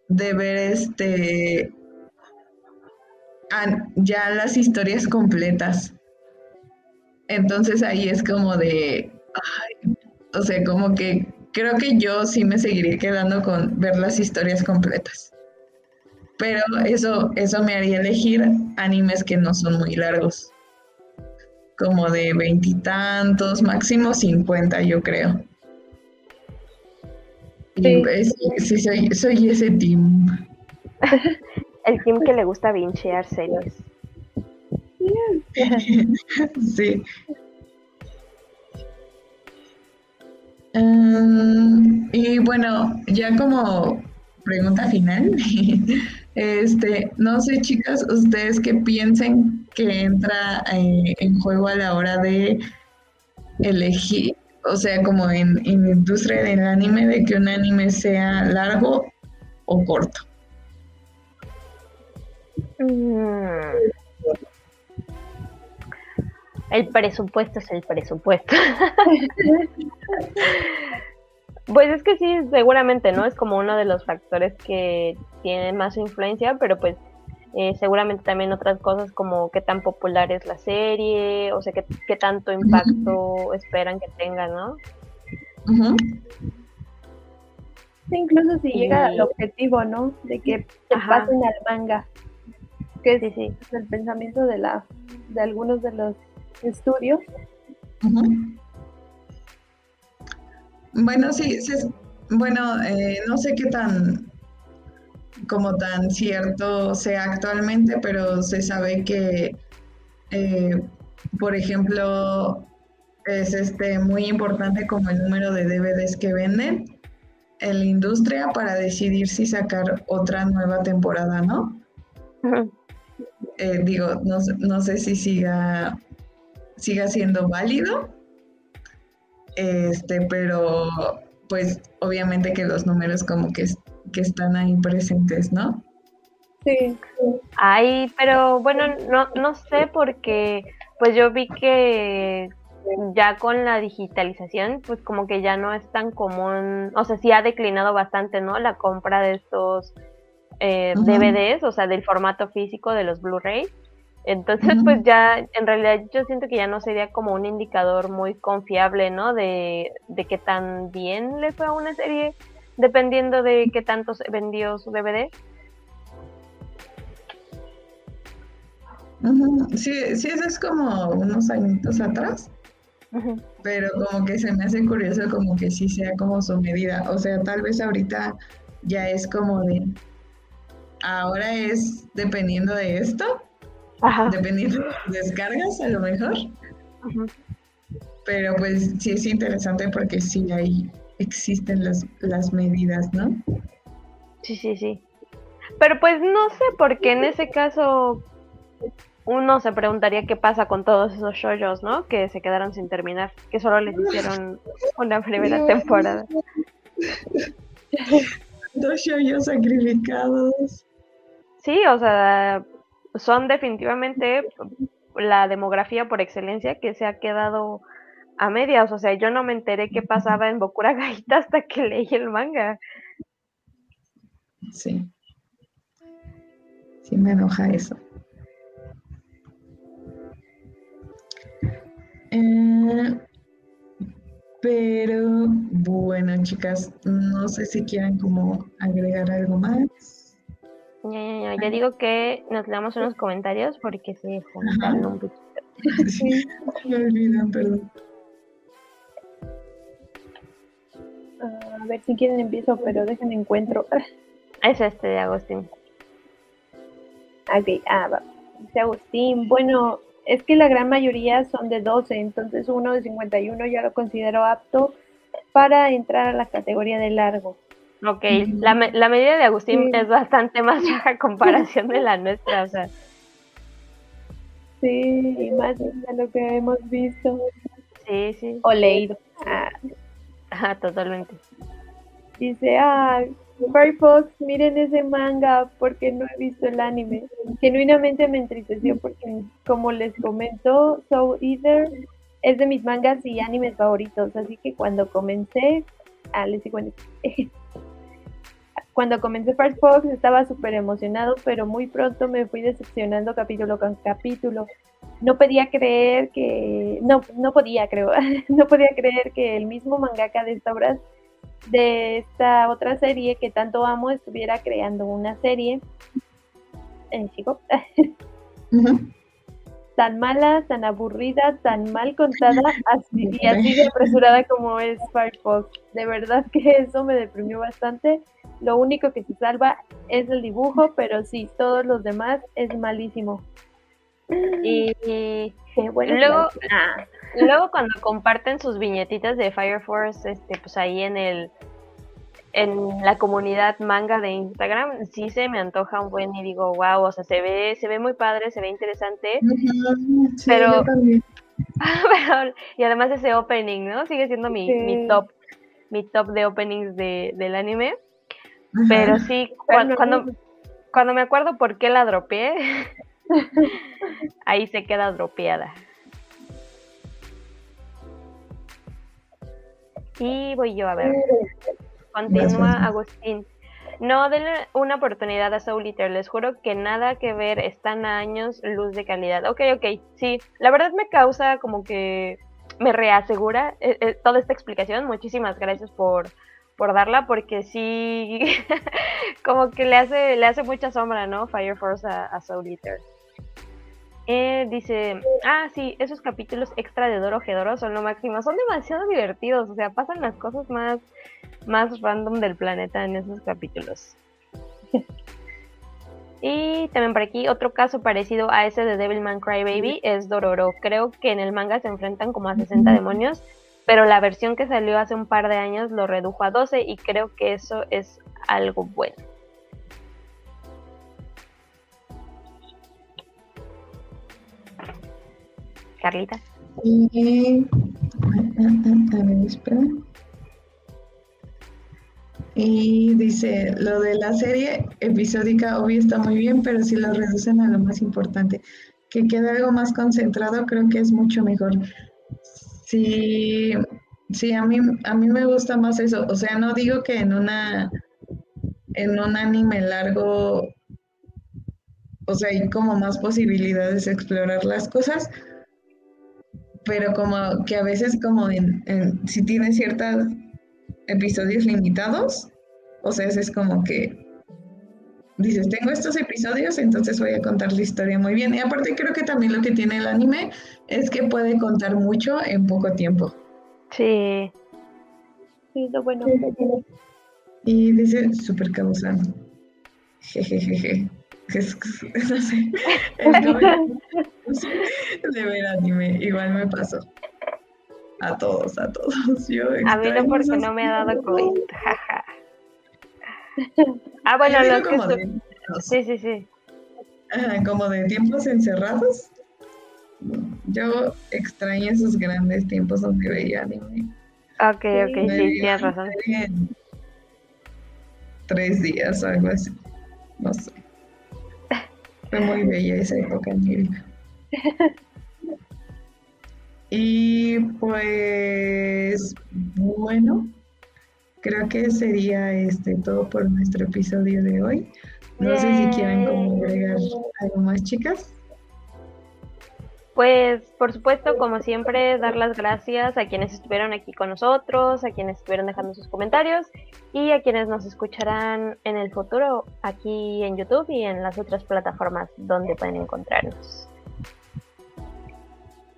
de ver este ya las historias completas. Entonces ahí es como de, o sea, como que creo que yo sí me seguiré quedando con ver las historias completas. Pero eso, eso me haría elegir animes que no son muy largos. Como de veintitantos, máximo cincuenta, yo creo. Sí, sí soy, soy ese team. [LAUGHS] El team que le gusta vinchear series. [LAUGHS] sí. Mm, y bueno, ya como pregunta final, [LAUGHS] Este, no sé, chicas, ustedes qué piensen que entra eh, en juego a la hora de elegir, o sea, como en, en industria del anime, de que un anime sea largo o corto. Mm. El presupuesto es el presupuesto. [LAUGHS] Pues es que sí, seguramente, ¿no? Es como uno de los factores que tiene más influencia, pero pues eh, seguramente también otras cosas como qué tan popular es la serie, o sea, qué, qué tanto impacto esperan que tenga, ¿no? incluso si llega al objetivo, ¿no? De que te pasen al manga, que es, sí, el pensamiento de, la, de algunos de los estudios. Bueno, sí, bueno, eh, no sé qué tan como tan cierto sea actualmente, pero se sabe que, eh, por ejemplo, es este muy importante como el número de DVDs que venden en la industria para decidir si sacar otra nueva temporada, ¿no? Eh, digo, no, no, sé si siga, siga siendo válido, este, pero pues obviamente que los números como que, que están ahí presentes, ¿no? Sí. Ay, pero bueno, no, no sé porque pues yo vi que ya con la digitalización, pues como que ya no es tan común, o sea, sí ha declinado bastante, ¿no? La compra de estos eh, DVDs, o sea, del formato físico de los Blu-ray. Entonces, pues ya, en realidad yo siento que ya no sería como un indicador muy confiable, ¿no? De, de qué tan bien le fue a una serie, dependiendo de qué tanto se vendió su DVD. Sí, sí, eso es como unos añitos atrás. pero como que se me hace curioso como que sí sea como su medida. O sea, tal vez ahorita ya es como de, ahora es dependiendo de esto, dependiendo de descargas a lo mejor. Pero pues sí es interesante porque sí ahí existen las, las medidas, ¿no? Sí, sí, sí. Pero pues no sé, porque en ese caso uno se preguntaría qué pasa con todos esos shows, ¿no? Que se quedaron sin terminar, que solo les hicieron una [LAUGHS] primera temporada. Dos [LAUGHS] shows sacrificados. Sí, o sea, son definitivamente la demografía por excelencia que se ha quedado a medias. O sea, yo no me enteré qué pasaba en Bokura Gaita hasta que leí el manga. Sí. Sí me enoja eso. Eh, pero bueno, chicas, no sé si quieren como agregar algo más. Ya, ya, ya, ya digo que nos leamos unos comentarios porque se juntaron un poquito. [LAUGHS] Sí, me olvidan, perdón. a ver si quieren empiezo, pero déjenme encuentro. Es este de Agustín. Ok, ah, va. Dice Agustín, bueno, es que la gran mayoría son de 12, entonces uno de 51 ya lo considero apto para entrar a la categoría de largo. Ok, la, la medida de Agustín es bastante más baja a comparación de la nuestra, o sea. Sí, más de lo que hemos visto. Sí, sí. O leído. Ah. totalmente. Dice, ah, Firefox, miren ese manga porque no he visto el anime. Genuinamente me entristeció porque, como les comento, Soul Eater es de mis mangas y animes favoritos. Así que cuando comencé, ah, les digo, cuando comencé Firefox estaba súper emocionado, pero muy pronto me fui decepcionando capítulo con capítulo. No podía creer que, no, no podía, creo, [LAUGHS] no podía creer que el mismo mangaka de esta obra de esta otra serie que tanto amo estuviera creando una serie eh, chico [LAUGHS] tan mala, tan aburrida, tan mal contada [LAUGHS] así, y así de apresurada como es Firefox. De verdad que eso me deprimió bastante. Lo único que se salva es el dibujo, pero sí, todos los demás es malísimo. Y, luego, ah, luego cuando comparten sus viñetitas de Fire Force, este, pues ahí en el en la comunidad manga de Instagram, sí se me antoja un buen y digo, wow, o sea, se ve, se ve muy padre, se ve interesante, [LAUGHS] pero, y además ese opening, ¿no? Sigue siendo mi, mi top, mi top de openings de, del anime, pero sí, cuando, cuando me acuerdo por qué la dropeé, [LAUGHS] Ahí se queda dropeada. Y voy yo a ver. Continúa Agustín. No, denle una oportunidad a Soul Eater. Les juro que nada que ver. Están a años luz de calidad. Ok, ok. Sí, la verdad me causa como que me reasegura eh, eh, toda esta explicación. Muchísimas gracias por, por darla porque sí, [LAUGHS] como que le hace, le hace mucha sombra, ¿no? Fire Force a, a Soul Eater. Eh, dice, ah, sí, esos capítulos extra de Doro Gedoro son lo máximo. Son demasiado divertidos, o sea, pasan las cosas más, más random del planeta en esos capítulos. [LAUGHS] y también por aquí otro caso parecido a ese de Devilman Crybaby es Dororo. Creo que en el manga se enfrentan como a 60 demonios, pero la versión que salió hace un par de años lo redujo a 12 y creo que eso es algo bueno. Carlita. Y, Y dice, lo de la serie episódica obvio está muy bien, pero si lo reducen a lo más importante, que quede algo más concentrado, creo que es mucho mejor. Sí, sí, a mí, a mí me gusta más eso. O sea, no digo que en una en un anime largo, o sea, hay como más posibilidades de explorar las cosas, pero como que a veces como en, si tiene ciertos episodios limitados, o sea, es como que dices, tengo estos episodios, entonces voy a contar la historia muy bien. Y aparte creo que también lo que tiene el anime es que puede contar mucho en poco tiempo. Sí. Sí, lo bueno. Y dice súper causano. Jejejeje. [LAUGHS] No sé. De ver anime, igual me pasó. A todos, a todos. Yo a mí no porque no me ha dado COVID. [LAUGHS] Jaja. Ah, bueno, lo que... Sí, sí, sí. como de tiempos encerrados. Yo extraño esos grandes tiempos donde veía anime. Ok, ok, sí, tienes razón. Tres días o algo así. No sé. Fue muy bella esa época en mi vida. [LAUGHS] Y pues bueno, creo que sería este todo por nuestro episodio de hoy. No sé si quieren agregar algo más, chicas. Pues por supuesto, como siempre, dar las gracias a quienes estuvieron aquí con nosotros, a quienes estuvieron dejando sus comentarios y a quienes nos escucharán en el futuro aquí en YouTube y en las otras plataformas donde pueden encontrarnos.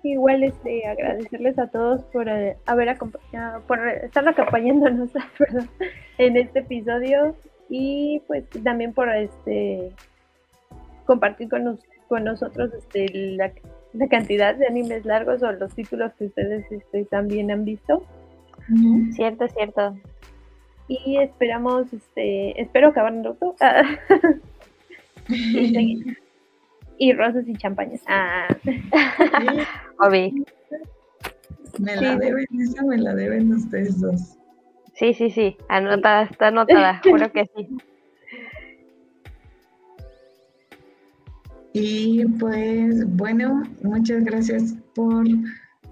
Igual este agradecerles a todos por eh, haber acompañado, por estar acompañándonos [LAUGHS] en este episodio y pues también por este compartir con, con nosotros este la, cantidad de animes largos o los títulos que ustedes este, también han visto. Cierto, cierto. Y esperamos, este, espero acabar Naruto. [LAUGHS] y, [LAUGHS] y, rosas y champañas. Ah. [LAUGHS] Obi. Me la deben, esa me la deben ustedes dos. Sí, sí, sí, anotada, está anotada, [LAUGHS] juro que sí. Y pues bueno, muchas gracias por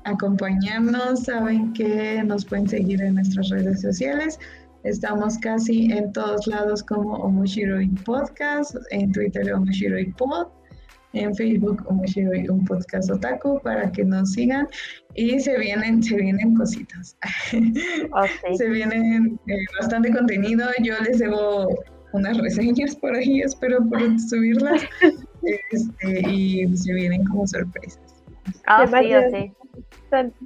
acompañarnos. Saben que nos pueden seguir en nuestras redes sociales. Estamos casi en todos lados como Omoshiroi Podcast, en Twitter Omoshiroi Pod en Facebook un podcast otaku para que nos sigan. Y se vienen se vienen cositas. [LAUGHS] Se vienen eh, bastante contenido. Yo les debo unas reseñas por ahí espero por subirlas. [LAUGHS] Este, y se vienen como sorpresas. Ah, sí,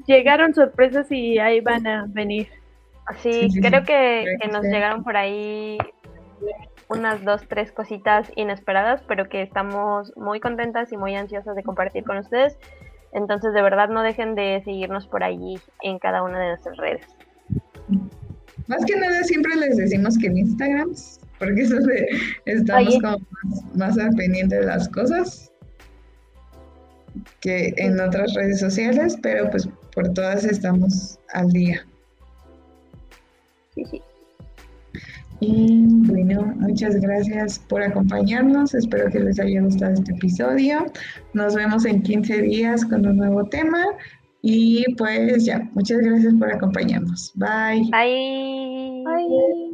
llegaron sorpresas y ahí van a venir. Sí, creo que, que nos llegaron por ahí unas dos, tres cositas inesperadas, pero que estamos muy contentas y muy ansiosas de compartir con ustedes. Entonces, de verdad, no dejen de seguirnos por allí en cada una de nuestras redes. Más que nada, siempre les decimos que en Instagram, porque eso de, estamos como más, al pendiente de las cosas que en otras redes sociales, pero pues por todas estamos al día. Sí, sí. Y bueno, muchas gracias por acompañarnos. Espero que les haya gustado este episodio. Nos vemos en 15 días con un nuevo tema. Y pues ya, muchas gracias por acompañarnos. Bye. Bye. Bye.